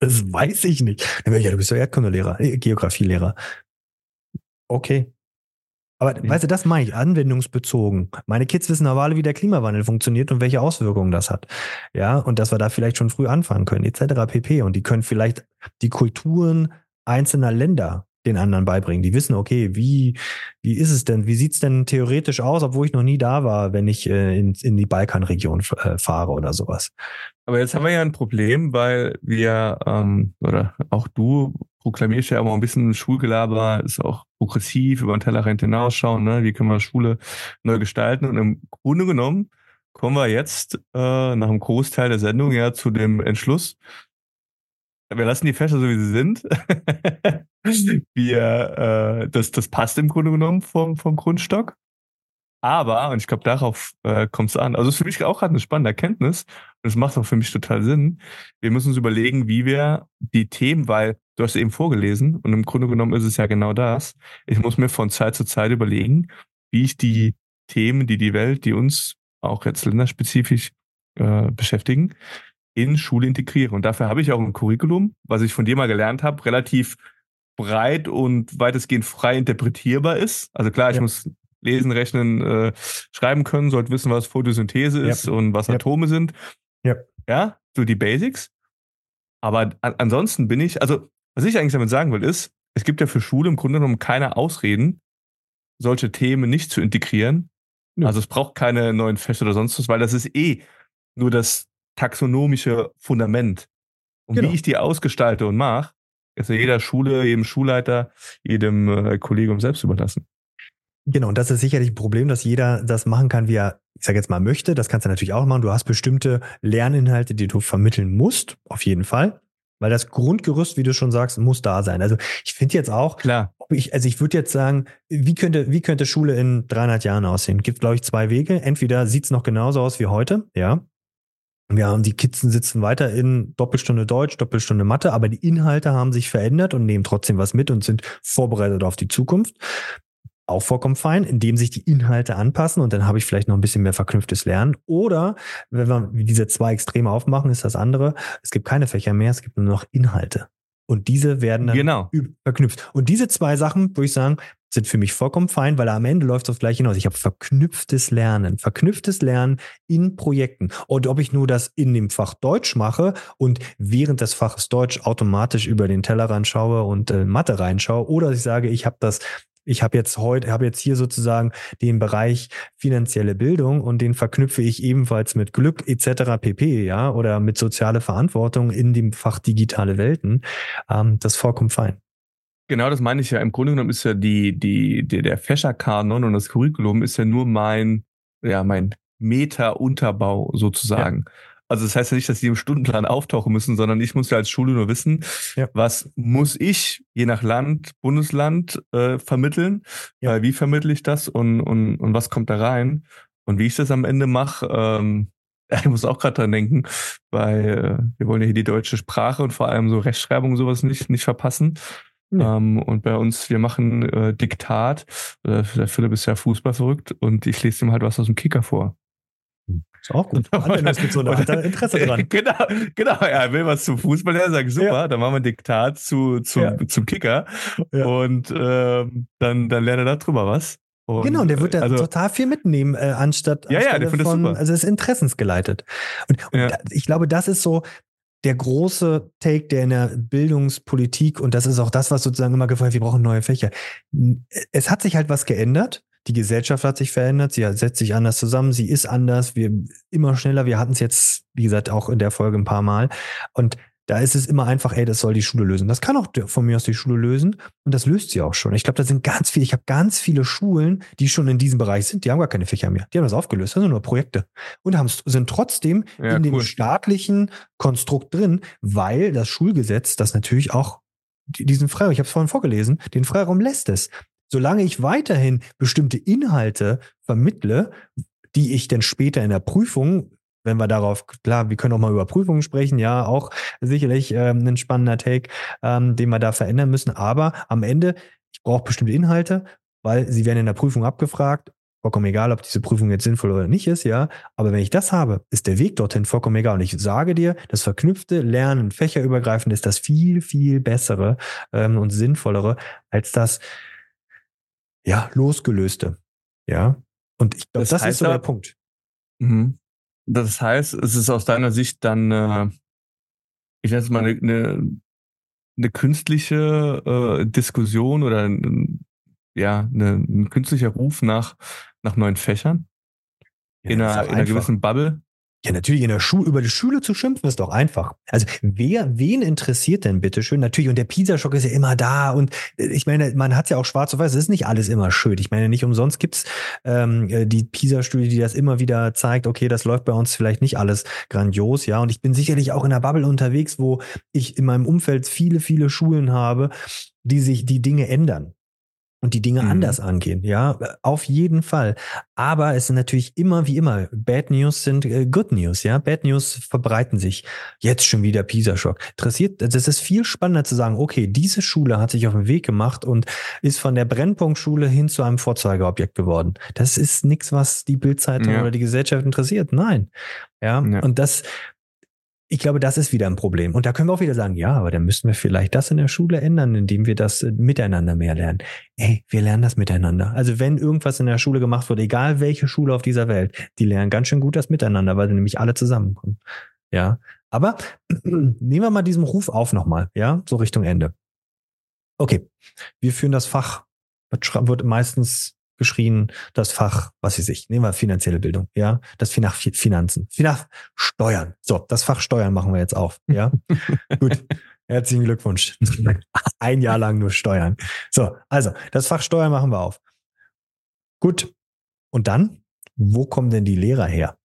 Speaker 1: das weiß ich nicht. Dann ich ja, du bist doch Erdkundelehrer, äh, Geografielehrer. Okay. Aber mhm. weißt du, das meine ich, anwendungsbezogen. Meine Kids wissen aber alle, wie der Klimawandel funktioniert und welche Auswirkungen das hat. Ja, und dass wir da vielleicht schon früh anfangen können, etc. pp. Und die können vielleicht die Kulturen einzelner Länder den anderen beibringen. Die wissen, okay, wie, wie ist es denn? Wie sieht's denn theoretisch aus, obwohl ich noch nie da war, wenn ich äh, in, in die Balkanregion äh, fahre oder sowas?
Speaker 2: Aber jetzt haben wir ja ein Problem, weil wir, ähm, oder auch du proklamierst ja immer ein bisschen Schulgelaber, ist auch progressiv, über den Tellerrand hinausschauen, ne? wie können wir Schule neu gestalten. Und im Grunde genommen kommen wir jetzt äh, nach einem Großteil der Sendung ja zu dem Entschluss, wir lassen die Fächer so, wie sie sind. [laughs] wir, äh, das, das passt im Grunde genommen vom, vom Grundstock. Aber, und ich glaube, darauf äh, kommt es an, also ist für mich auch gerade eine spannende Erkenntnis und es macht auch für mich total Sinn. Wir müssen uns überlegen, wie wir die Themen, weil du hast eben vorgelesen und im Grunde genommen ist es ja genau das. Ich muss mir von Zeit zu Zeit überlegen, wie ich die Themen, die die Welt, die uns auch jetzt länderspezifisch äh, beschäftigen, in Schule integriere. Und dafür habe ich auch ein Curriculum, was ich von dir mal gelernt habe, relativ breit und weitestgehend frei interpretierbar ist. Also klar, ich ja. muss lesen, rechnen, äh, schreiben können, sollte wissen, was Photosynthese ja. ist und was ja. Atome sind. Ja. Ja, so die Basics. Aber an, ansonsten bin ich, also was ich eigentlich damit sagen will, ist, es gibt ja für Schule im Grunde genommen keine Ausreden, solche Themen nicht zu integrieren. Ja. Also es braucht keine neuen Fächer oder sonst was, weil das ist eh nur das taxonomische Fundament. Und genau. wie ich die ausgestalte und mache, ist ja jeder Schule, jedem Schulleiter, jedem äh, Kollegium selbst überlassen.
Speaker 1: Genau, und das ist sicherlich ein Problem, dass jeder das machen kann, wie er, ich sage jetzt mal, möchte. Das kannst du natürlich auch machen. Du hast bestimmte Lerninhalte, die du vermitteln musst, auf jeden Fall. Weil das Grundgerüst, wie du schon sagst, muss da sein. Also ich finde jetzt auch,
Speaker 2: klar.
Speaker 1: Ich, also ich würde jetzt sagen, wie könnte, wie könnte Schule in 300 Jahren aussehen? Gibt, glaube ich, zwei Wege. Entweder sieht's noch genauso aus wie heute, ja. Wir haben die Kitzen sitzen weiter in Doppelstunde Deutsch, Doppelstunde Mathe, aber die Inhalte haben sich verändert und nehmen trotzdem was mit und sind vorbereitet auf die Zukunft. Auch vollkommen fein, indem sich die Inhalte anpassen und dann habe ich vielleicht noch ein bisschen mehr verknüpftes Lernen. Oder wenn wir diese zwei Extreme aufmachen, ist das andere. Es gibt keine Fächer mehr, es gibt nur noch Inhalte. Und diese werden dann
Speaker 2: genau.
Speaker 1: verknüpft. Und diese zwei Sachen, würde ich sagen, sind für mich vollkommen fein, weil am Ende läuft das gleich hinaus. Ich habe verknüpftes Lernen, verknüpftes Lernen in Projekten. Und ob ich nur das in dem Fach Deutsch mache und während des Faches Deutsch automatisch über den Tellerrand schaue und äh, Mathe reinschaue, oder ich sage, ich habe das ich habe jetzt heute, habe jetzt hier sozusagen den Bereich finanzielle Bildung und den verknüpfe ich ebenfalls mit Glück etc. pp. Ja oder mit soziale Verantwortung in dem Fach digitale Welten. Ähm, das ist vollkommen fein.
Speaker 2: Genau, das meine ich ja. Im Grunde genommen ist ja die, die, die der Fächerkanon und das Curriculum ist ja nur mein, ja, mein Meta-Unterbau sozusagen. Ja. Also das heißt ja nicht, dass die im Stundenplan auftauchen müssen, sondern ich muss ja als Schule nur wissen, ja. was muss ich je nach Land, Bundesland äh, vermitteln, ja. äh, wie vermittle ich das und, und, und was kommt da rein und wie ich das am Ende mache. Ähm, [laughs] ich muss auch gerade dran denken, weil äh, wir wollen ja hier die deutsche Sprache und vor allem so Rechtschreibung und sowas nicht, nicht verpassen. Ja. Ähm, und bei uns, wir machen äh, Diktat. Äh, der Philipp ist ja Fußball verrückt und ich lese ihm halt was aus dem Kicker vor.
Speaker 1: Ist auch gut. Anwendungsbezogen, hat er Interesse dran. [laughs]
Speaker 2: Genau, genau, er will was zum Fußball, er sagt, super, ja. dann machen wir ein Diktat zu, zu, ja. zum Kicker und äh, dann, dann lernt er da drüber was.
Speaker 1: Und, genau, und der wird da also, total viel mitnehmen, äh, anstatt,
Speaker 2: ja, ja, der von, das super.
Speaker 1: also es ist interessensgeleitet. Und, und ja. ich glaube, das ist so, der große Take, der in der Bildungspolitik, und das ist auch das, was sozusagen immer gefragt wird, wir brauchen neue Fächer. Es hat sich halt was geändert. Die Gesellschaft hat sich verändert, sie setzt sich anders zusammen, sie ist anders, wir immer schneller, wir hatten es jetzt, wie gesagt, auch in der Folge ein paar Mal. Und da ist es immer einfach, ey, das soll die Schule lösen. Das kann auch von mir aus die Schule lösen und das löst sie auch schon. Ich glaube, da sind ganz viele, ich habe ganz viele Schulen, die schon in diesem Bereich sind, die haben gar keine Fächer mehr. Die haben das aufgelöst, das sind nur Projekte und haben, sind trotzdem ja, in cool. dem staatlichen Konstrukt drin, weil das Schulgesetz das natürlich auch diesen Freiraum, ich habe es vorhin vorgelesen, den Freiraum lässt es. Solange ich weiterhin bestimmte Inhalte vermittle, die ich dann später in der Prüfung wenn wir darauf, klar, wir können auch mal über Prüfungen sprechen, ja, auch sicherlich ähm, ein spannender Take, ähm, den wir da verändern müssen. Aber am Ende, ich brauche bestimmte Inhalte, weil sie werden in der Prüfung abgefragt. Vollkommen egal, ob diese Prüfung jetzt sinnvoll oder nicht ist, ja. Aber wenn ich das habe, ist der Weg dorthin vollkommen egal. Und ich sage dir, das verknüpfte Lernen, fächerübergreifend ist das viel, viel bessere ähm, und sinnvollere als das, ja, losgelöste. Ja. Und ich glaube, das, das ist so der Punkt.
Speaker 2: Mhm. Das heißt, es ist aus deiner Sicht dann, äh, ich nenne es mal eine, eine, eine künstliche äh, Diskussion oder ein, ja, eine, ein künstlicher Ruf nach, nach neuen Fächern ja, in, einer, in einer gewissen Bubble.
Speaker 1: Ja, natürlich in der Schule, über die Schule zu schimpfen ist doch einfach. Also wer, wen interessiert denn bitte schön? Natürlich, und der Pisa-Schock ist ja immer da und äh, ich meine, man hat ja auch schwarz auf weiß, es ist nicht alles immer schön. Ich meine, nicht umsonst gibt's ähm, äh, die Pisa-Studie, die das immer wieder zeigt, okay, das läuft bei uns vielleicht nicht alles grandios, ja. Und ich bin sicherlich auch in der Bubble unterwegs, wo ich in meinem Umfeld viele, viele Schulen habe, die sich die Dinge ändern und die Dinge mhm. anders angehen. Ja, auf jeden Fall. Aber es sind natürlich immer wie immer, Bad News sind äh, Good News. Ja, Bad News verbreiten sich. Jetzt schon wieder Pisa-Schock. Interessiert, das ist viel spannender zu sagen, okay, diese Schule hat sich auf den Weg gemacht und ist von der Brennpunktschule hin zu einem Vorzeigeobjekt geworden. Das ist nichts, was die Bildzeitung ja. oder die Gesellschaft interessiert. Nein. Ja, ja. und das, ich glaube, das ist wieder ein Problem. Und da können wir auch wieder sagen, ja, aber dann müssen wir vielleicht das in der Schule ändern, indem wir das äh, miteinander mehr lernen. Ey, wir lernen das miteinander. Also wenn irgendwas in der Schule gemacht wird, egal welche Schule auf dieser Welt, die lernen ganz schön gut das miteinander, weil sie nämlich alle zusammenkommen. Ja. Aber [clears throat] nehmen wir mal diesen Ruf auf nochmal, ja, so Richtung Ende. Okay. Wir führen das Fach, wird meistens geschrien, das Fach, was weiß ich, nehmen wir finanzielle Bildung, ja, das Fach Finanzen, Fach Steuern. So, das Fach Steuern machen wir jetzt auf, ja. [laughs] Gut. Herzlichen Glückwunsch. Ein Jahr lang nur Steuern. So, also, das Fach Steuern machen wir auf. Gut. Und dann, wo kommen denn die Lehrer her?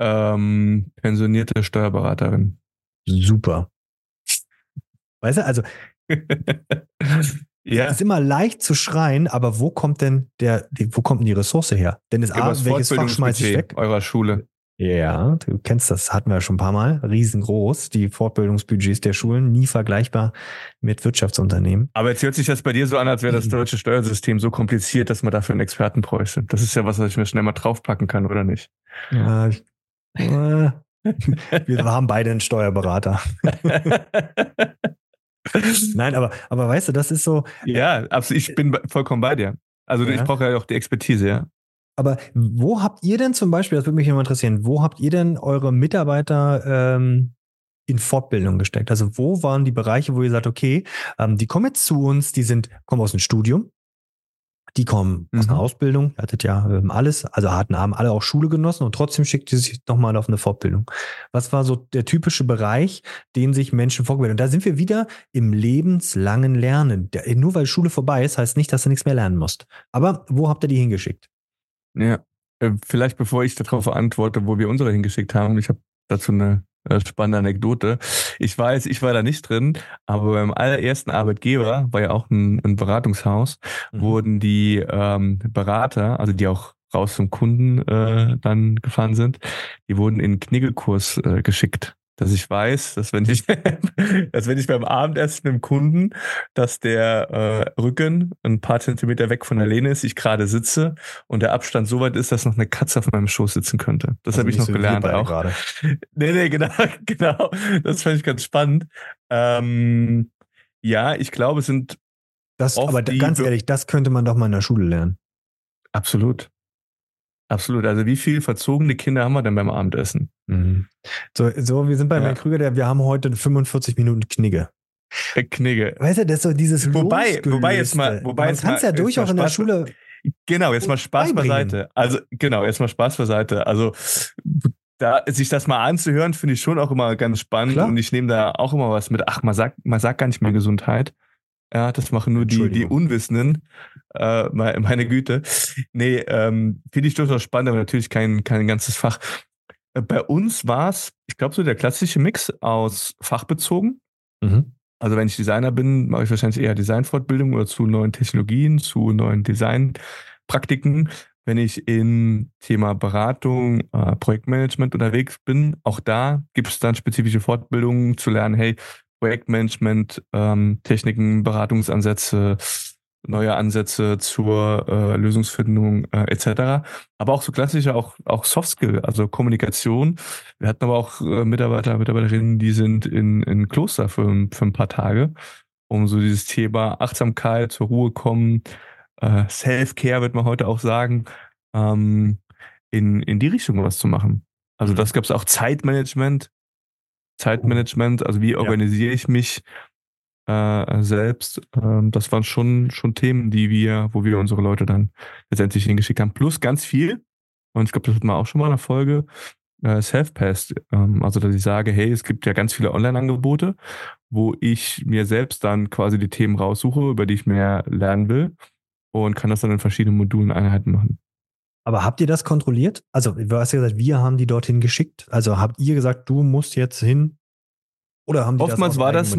Speaker 2: Ähm, pensionierte Steuerberaterin.
Speaker 1: Super. Weißt du, also [laughs] Ja. Es ist immer leicht zu schreien, aber wo kommt denn der, die, wo kommt denn die Ressource her? Denn es A, welches Fach schmeiße ich weg?
Speaker 2: Eurer Schule.
Speaker 1: Ja, du kennst das, hatten wir schon ein paar Mal. Riesengroß, die Fortbildungsbudgets der Schulen, nie vergleichbar mit Wirtschaftsunternehmen.
Speaker 2: Aber jetzt hört sich das bei dir so an, als wäre das deutsche Steuersystem so kompliziert, dass man dafür einen Experten bräuchte. Das ist ja was, was ich mir schnell mal draufpacken kann, oder nicht?
Speaker 1: Ja, ich, äh, [laughs] wir haben beide einen Steuerberater. [laughs] [laughs] Nein, aber, aber weißt du, das ist so.
Speaker 2: Ja, absolut. Ich bin vollkommen bei dir. Also ja. ich brauche ja auch die Expertise, ja.
Speaker 1: Aber wo habt ihr denn zum Beispiel, das würde mich immer interessieren, wo habt ihr denn eure Mitarbeiter ähm, in Fortbildung gesteckt? Also wo waren die Bereiche, wo ihr sagt, okay, ähm, die kommen jetzt zu uns, die sind, kommen aus dem Studium, die kommen aus einer mhm. Ausbildung, ihr hattet ja ähm, alles, also hatten haben alle auch Schule genossen und trotzdem schickt sie sich nochmal auf eine Fortbildung. Was war so der typische Bereich, den sich Menschen vorgebildet Und da sind wir wieder im lebenslangen Lernen. Der, nur weil Schule vorbei ist, heißt nicht, dass du nichts mehr lernen musst. Aber wo habt ihr die hingeschickt?
Speaker 2: Ja, äh, vielleicht bevor ich darauf antworte, wo wir unsere hingeschickt haben, ich habe dazu eine spannende Anekdote. Ich weiß, ich war da nicht drin, aber beim allerersten Arbeitgeber, war ja auch ein, ein Beratungshaus, mhm. wurden die ähm, Berater, also die auch raus zum Kunden äh, dann gefahren sind, die wurden in Kniggelkurs äh, geschickt dass ich weiß, dass wenn ich, [laughs] dass wenn ich beim Abendessen mit dem Kunden, dass der äh, Rücken ein paar Zentimeter weg von der Lehne ist, ich gerade sitze und der Abstand so weit ist, dass noch eine Katze auf meinem Schoß sitzen könnte. Das also habe ich noch so gelernt auch. Gerade. [laughs] Nee, nee, genau, [laughs] genau. Das fand ich ganz spannend. Ähm, ja, ich glaube, es sind.
Speaker 1: Das, aber ganz ehrlich, das könnte man doch mal in der Schule lernen.
Speaker 2: Absolut. Absolut. Also wie viel verzogene Kinder haben wir denn beim Abendessen?
Speaker 1: Mhm. So, so, wir sind bei ja. Herrn Krüger, der, wir haben heute 45 Minuten Knigge.
Speaker 2: Äh, Knigge.
Speaker 1: Weißt du, das ist so dieses
Speaker 2: Wobei, wobei jetzt mal, wobei Man
Speaker 1: kann es ja durch auch in der Schule.
Speaker 2: Genau, jetzt mal Spaß beiseite. Also, genau, jetzt mal Spaß beiseite. Also, da, sich das mal anzuhören, finde ich schon auch immer ganz spannend Klar. und ich nehme da auch immer was mit. Ach, man sagt, man sagt gar nicht mehr Gesundheit. Ja, das machen nur die, die Unwissenden. Äh, meine Güte. Nee, ähm, finde ich durchaus spannend, aber natürlich kein, kein ganzes Fach. Äh, bei uns war es, ich glaube, so der klassische Mix aus fachbezogen. Mhm. Also wenn ich Designer bin, mache ich wahrscheinlich eher Designfortbildung oder zu neuen Technologien, zu neuen Designpraktiken. Wenn ich im Thema Beratung, äh, Projektmanagement unterwegs bin, auch da gibt es dann spezifische Fortbildungen zu lernen, hey, Projektmanagement, ähm, Beratungsansätze, neue Ansätze zur äh, Lösungsfindung äh, etc. Aber auch so klassische, auch, auch Soft Skill, also Kommunikation. Wir hatten aber auch äh, Mitarbeiter, Mitarbeiterinnen, die sind in, in Kloster für, für ein paar Tage, um so dieses Thema Achtsamkeit, zur Ruhe kommen, äh, Self-Care, wird man heute auch sagen, ähm, in, in die Richtung was zu machen. Also das gab es auch Zeitmanagement, Zeitmanagement, also wie organisiere ich mich äh, selbst. Ähm, das waren schon, schon Themen, die wir, wo wir unsere Leute dann letztendlich hingeschickt haben. Plus ganz viel, und ich glaube, das hatten wir auch schon mal in der Folge, äh, Self-Past. Ähm, also, dass ich sage, hey, es gibt ja ganz viele Online-Angebote, wo ich mir selbst dann quasi die Themen raussuche, über die ich mehr lernen will und kann das dann in verschiedenen Modulen Einheiten machen.
Speaker 1: Aber habt ihr das kontrolliert? Also, du hast ja gesagt, wir haben die dorthin geschickt. Also habt ihr gesagt, du musst jetzt hin?
Speaker 2: Oder haben die Oftmals das war das,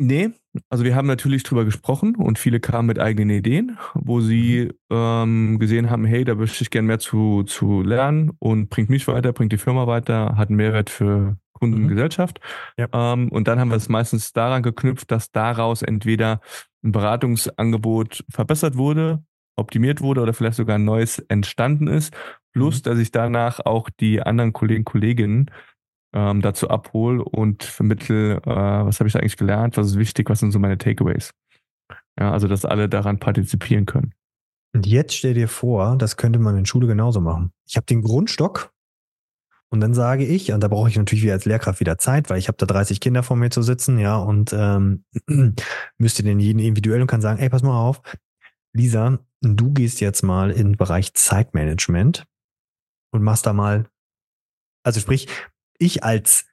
Speaker 2: Nee, also wir haben natürlich drüber gesprochen und viele kamen mit eigenen Ideen, wo sie mhm. ähm, gesehen haben, hey, da möchte ich gerne mehr zu, zu lernen und bringt mich weiter, bringt die Firma weiter, hat einen Mehrwert für Kunden und mhm. Gesellschaft. Ja. Ähm, und dann haben wir es meistens daran geknüpft, dass daraus entweder ein Beratungsangebot verbessert wurde, optimiert wurde oder vielleicht sogar ein neues entstanden ist. Plus, mhm. dass ich danach auch die anderen Kollegen, Kolleginnen ähm, dazu abhole und vermittel, äh, was habe ich da eigentlich gelernt, was ist wichtig, was sind so meine Takeaways. Ja, also dass alle daran partizipieren können.
Speaker 1: Und jetzt stell dir vor, das könnte man in Schule genauso machen. Ich habe den Grundstock und dann sage ich, und da brauche ich natürlich wieder als Lehrkraft wieder Zeit, weil ich habe da 30 Kinder vor mir zu sitzen, ja, und ähm, [clears throat] müsste den jeden individuell und kann sagen, ey, pass mal auf, Lisa, du gehst jetzt mal in den Bereich Zeitmanagement und machst da mal, also sprich, ich als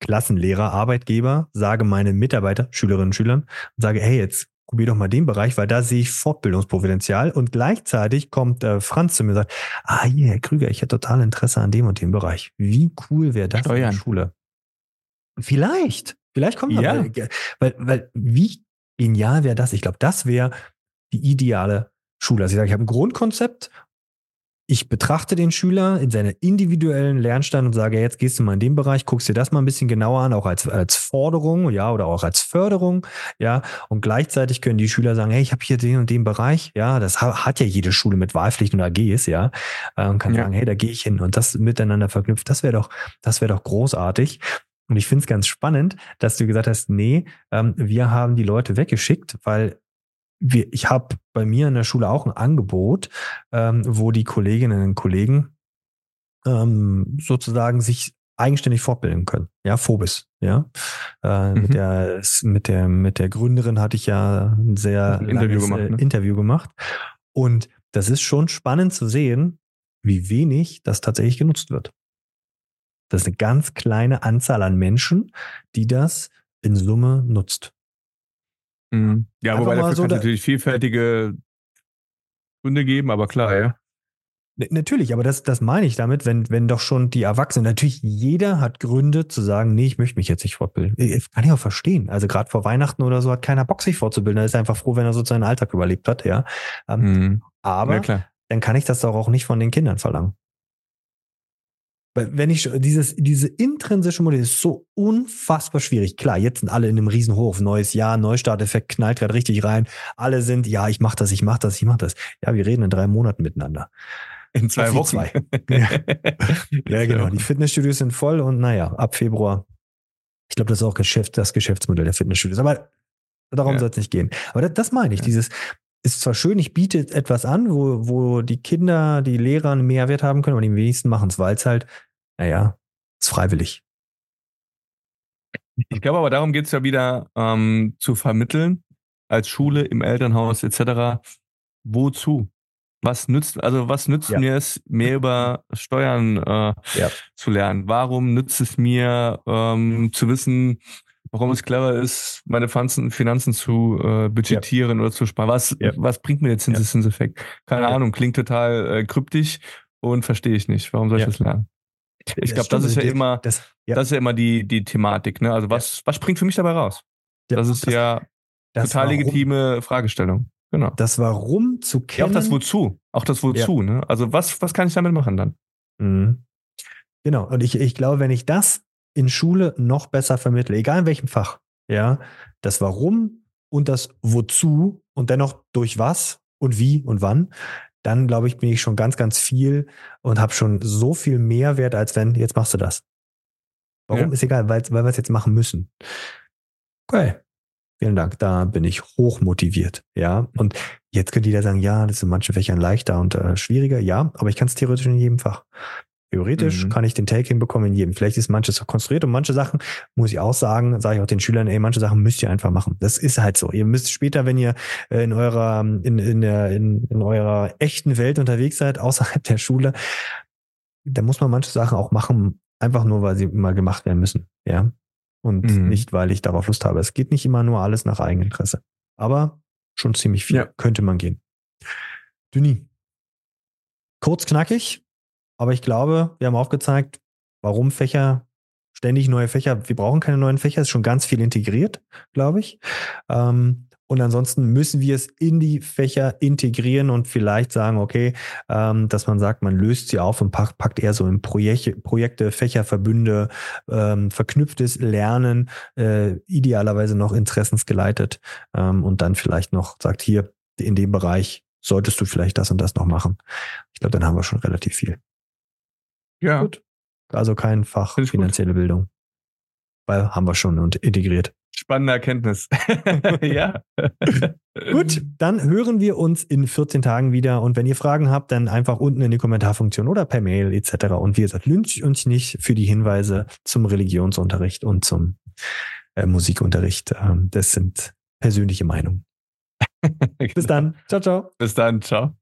Speaker 1: Klassenlehrer, Arbeitgeber sage meinen Mitarbeiter, Schülerinnen und Schülern, sage, hey, jetzt probier doch mal den Bereich, weil da sehe ich Fortbildungspotenzial. Und gleichzeitig kommt äh, Franz zu mir und sagt, ah, hier, Herr Krüger, ich hätte total Interesse an dem und dem Bereich. Wie cool wäre das Steuern. in der Schule? Vielleicht, vielleicht kommt. Ja. Weil, weil, weil wie genial wäre das? Ich glaube, das wäre die ideale Schule. Also ich sage, ich habe ein Grundkonzept ich betrachte den Schüler in seiner individuellen Lernstand und sage, jetzt gehst du mal in den Bereich, guckst dir das mal ein bisschen genauer an, auch als, als Forderung, ja, oder auch als Förderung, ja. Und gleichzeitig können die Schüler sagen, hey, ich habe hier den und den Bereich, ja, das hat ja jede Schule mit Wahlpflicht und AGs, ja. Und kann ja. sagen, hey, da gehe ich hin und das miteinander verknüpft, das wäre doch, das wäre doch großartig. Und ich finde es ganz spannend, dass du gesagt hast, nee, ähm, wir haben die Leute weggeschickt, weil wir, ich habe bei mir in der Schule auch ein Angebot, ähm, wo die Kolleginnen und Kollegen ähm, sozusagen sich eigenständig fortbilden können. Ja, Phobis. Ja, äh, mhm. mit der mit der mit der Gründerin hatte ich ja ein sehr ein Interview gemacht, äh, ne? Interview gemacht. Und das ist schon spannend zu sehen, wie wenig das tatsächlich genutzt wird. Das ist eine ganz kleine Anzahl an Menschen, die das in Summe nutzt.
Speaker 2: Mhm. Ja, Einfach wobei dafür so kann es natürlich vielfältige Gründe geben, aber klar, ja.
Speaker 1: Natürlich, aber das, das meine ich damit, wenn, wenn doch schon die Erwachsenen, natürlich jeder hat Gründe zu sagen, nee, ich möchte mich jetzt nicht fortbilden. Kann ich auch verstehen. Also gerade vor Weihnachten oder so hat keiner Bock, sich fortzubilden. Er ist einfach froh, wenn er so seinen Alltag überlebt hat, ja. Ähm, mhm. Aber ja, dann kann ich das doch auch nicht von den Kindern verlangen. Weil wenn ich dieses, diese intrinsische Modell ist so unfassbar schwierig. Klar, jetzt sind alle in einem Riesenhof, neues Jahr, Neustarteffekt knallt gerade richtig rein. Alle sind, ja, ich mach das, ich mach das, ich mach das. Ja, wir reden in drei Monaten miteinander.
Speaker 2: In zwei Wochen. Zwei. [laughs]
Speaker 1: ja. ja, genau. Die Fitnessstudios sind voll und naja, ab Februar. Ich glaube, das ist auch Geschäft, das Geschäftsmodell der Fitnessstudios. Aber darum ja. soll es nicht gehen. Aber das, das meine ich. Ja. Dieses, ist zwar schön, ich biete etwas an, wo, wo die Kinder, die Lehrer einen Mehrwert haben können, aber die wenigsten machen es, weil es halt, naja, ist freiwillig.
Speaker 2: Ich glaube aber darum geht es ja wieder ähm, zu vermitteln, als Schule, im Elternhaus etc. Wozu? Was nützt, also was nützt ja. mir es, mehr über Steuern äh, ja. zu lernen? Warum nützt es mir ähm, zu wissen, warum es clever ist, meine Finanzen, Finanzen zu äh, budgetieren ja. oder zu sparen. Was, ja. was bringt mir der Zinseszinseffekt? Keine ja. Ahnung, klingt total äh, kryptisch und verstehe ich nicht. Warum soll ich das lernen? Ich glaube, das ist ja immer, das, das ist ja immer die, die Thematik. Ne? Also was, was springt für mich dabei raus? Das ist das, ja das total legitime Fragestellung. Genau.
Speaker 1: Das Warum zu kennen. Ja,
Speaker 2: auch das Wozu. Auch das Wozu. Ne? Also was, was kann ich damit machen dann? Mhm.
Speaker 1: Genau. Und ich, ich glaube, wenn ich das in Schule noch besser vermittle, egal in welchem Fach, ja, das Warum und das Wozu und dennoch durch was und wie und wann, dann glaube ich, bin ich schon ganz, ganz viel und habe schon so viel Mehrwert, als wenn, jetzt machst du das. Warum ja. ist egal, weil, weil wir es jetzt machen müssen. Okay. Vielen Dank, da bin ich hoch motiviert. Ja, und jetzt könnte jeder sagen, ja, das ist in manchen Fächern leichter und äh, schwieriger. Ja, aber ich kann es theoretisch in jedem Fach. Theoretisch mhm. kann ich den Take hinbekommen in jedem. Vielleicht ist manches konstruiert und manche Sachen, muss ich auch sagen, sage ich auch den Schülern, ey, manche Sachen müsst ihr einfach machen. Das ist halt so. Ihr müsst später, wenn ihr äh, in eurer, in, in, der, in, in eurer echten Welt unterwegs seid, außerhalb der Schule, da muss man manche Sachen auch machen, einfach nur, weil sie mal gemacht werden müssen. Ja. Und mhm. nicht, weil ich darauf Lust habe. Es geht nicht immer nur alles nach Eigeninteresse. Aber schon ziemlich viel ja. könnte man gehen. Duni. Kurz knackig, aber ich glaube, wir haben aufgezeigt, warum Fächer, ständig neue Fächer, wir brauchen keine neuen Fächer, ist schon ganz viel integriert, glaube ich. Ähm, und ansonsten müssen wir es in die Fächer integrieren und vielleicht sagen, okay, ähm, dass man sagt, man löst sie auf und packt, packt eher so in Projekte, Projekte Fächerverbünde, ähm, verknüpftes Lernen, äh, idealerweise noch interessensgeleitet ähm, und dann vielleicht noch sagt, hier in dem Bereich solltest du vielleicht das und das noch machen. Ich glaube, dann haben wir schon relativ viel. Ja. Gut. Also kein Fach finanzielle gut. Bildung. Weil haben wir schon und integriert.
Speaker 2: Spannende Erkenntnis. [laughs] ja.
Speaker 1: Gut, dann hören wir uns in 14 Tagen wieder. Und wenn ihr Fragen habt, dann einfach unten in die Kommentarfunktion oder per Mail etc. Und wie gesagt, lünscht uns nicht für die Hinweise zum Religionsunterricht und zum äh, Musikunterricht. Ähm, das sind persönliche Meinungen. [laughs] Bis dann. Ciao, ciao.
Speaker 2: Bis dann. Ciao.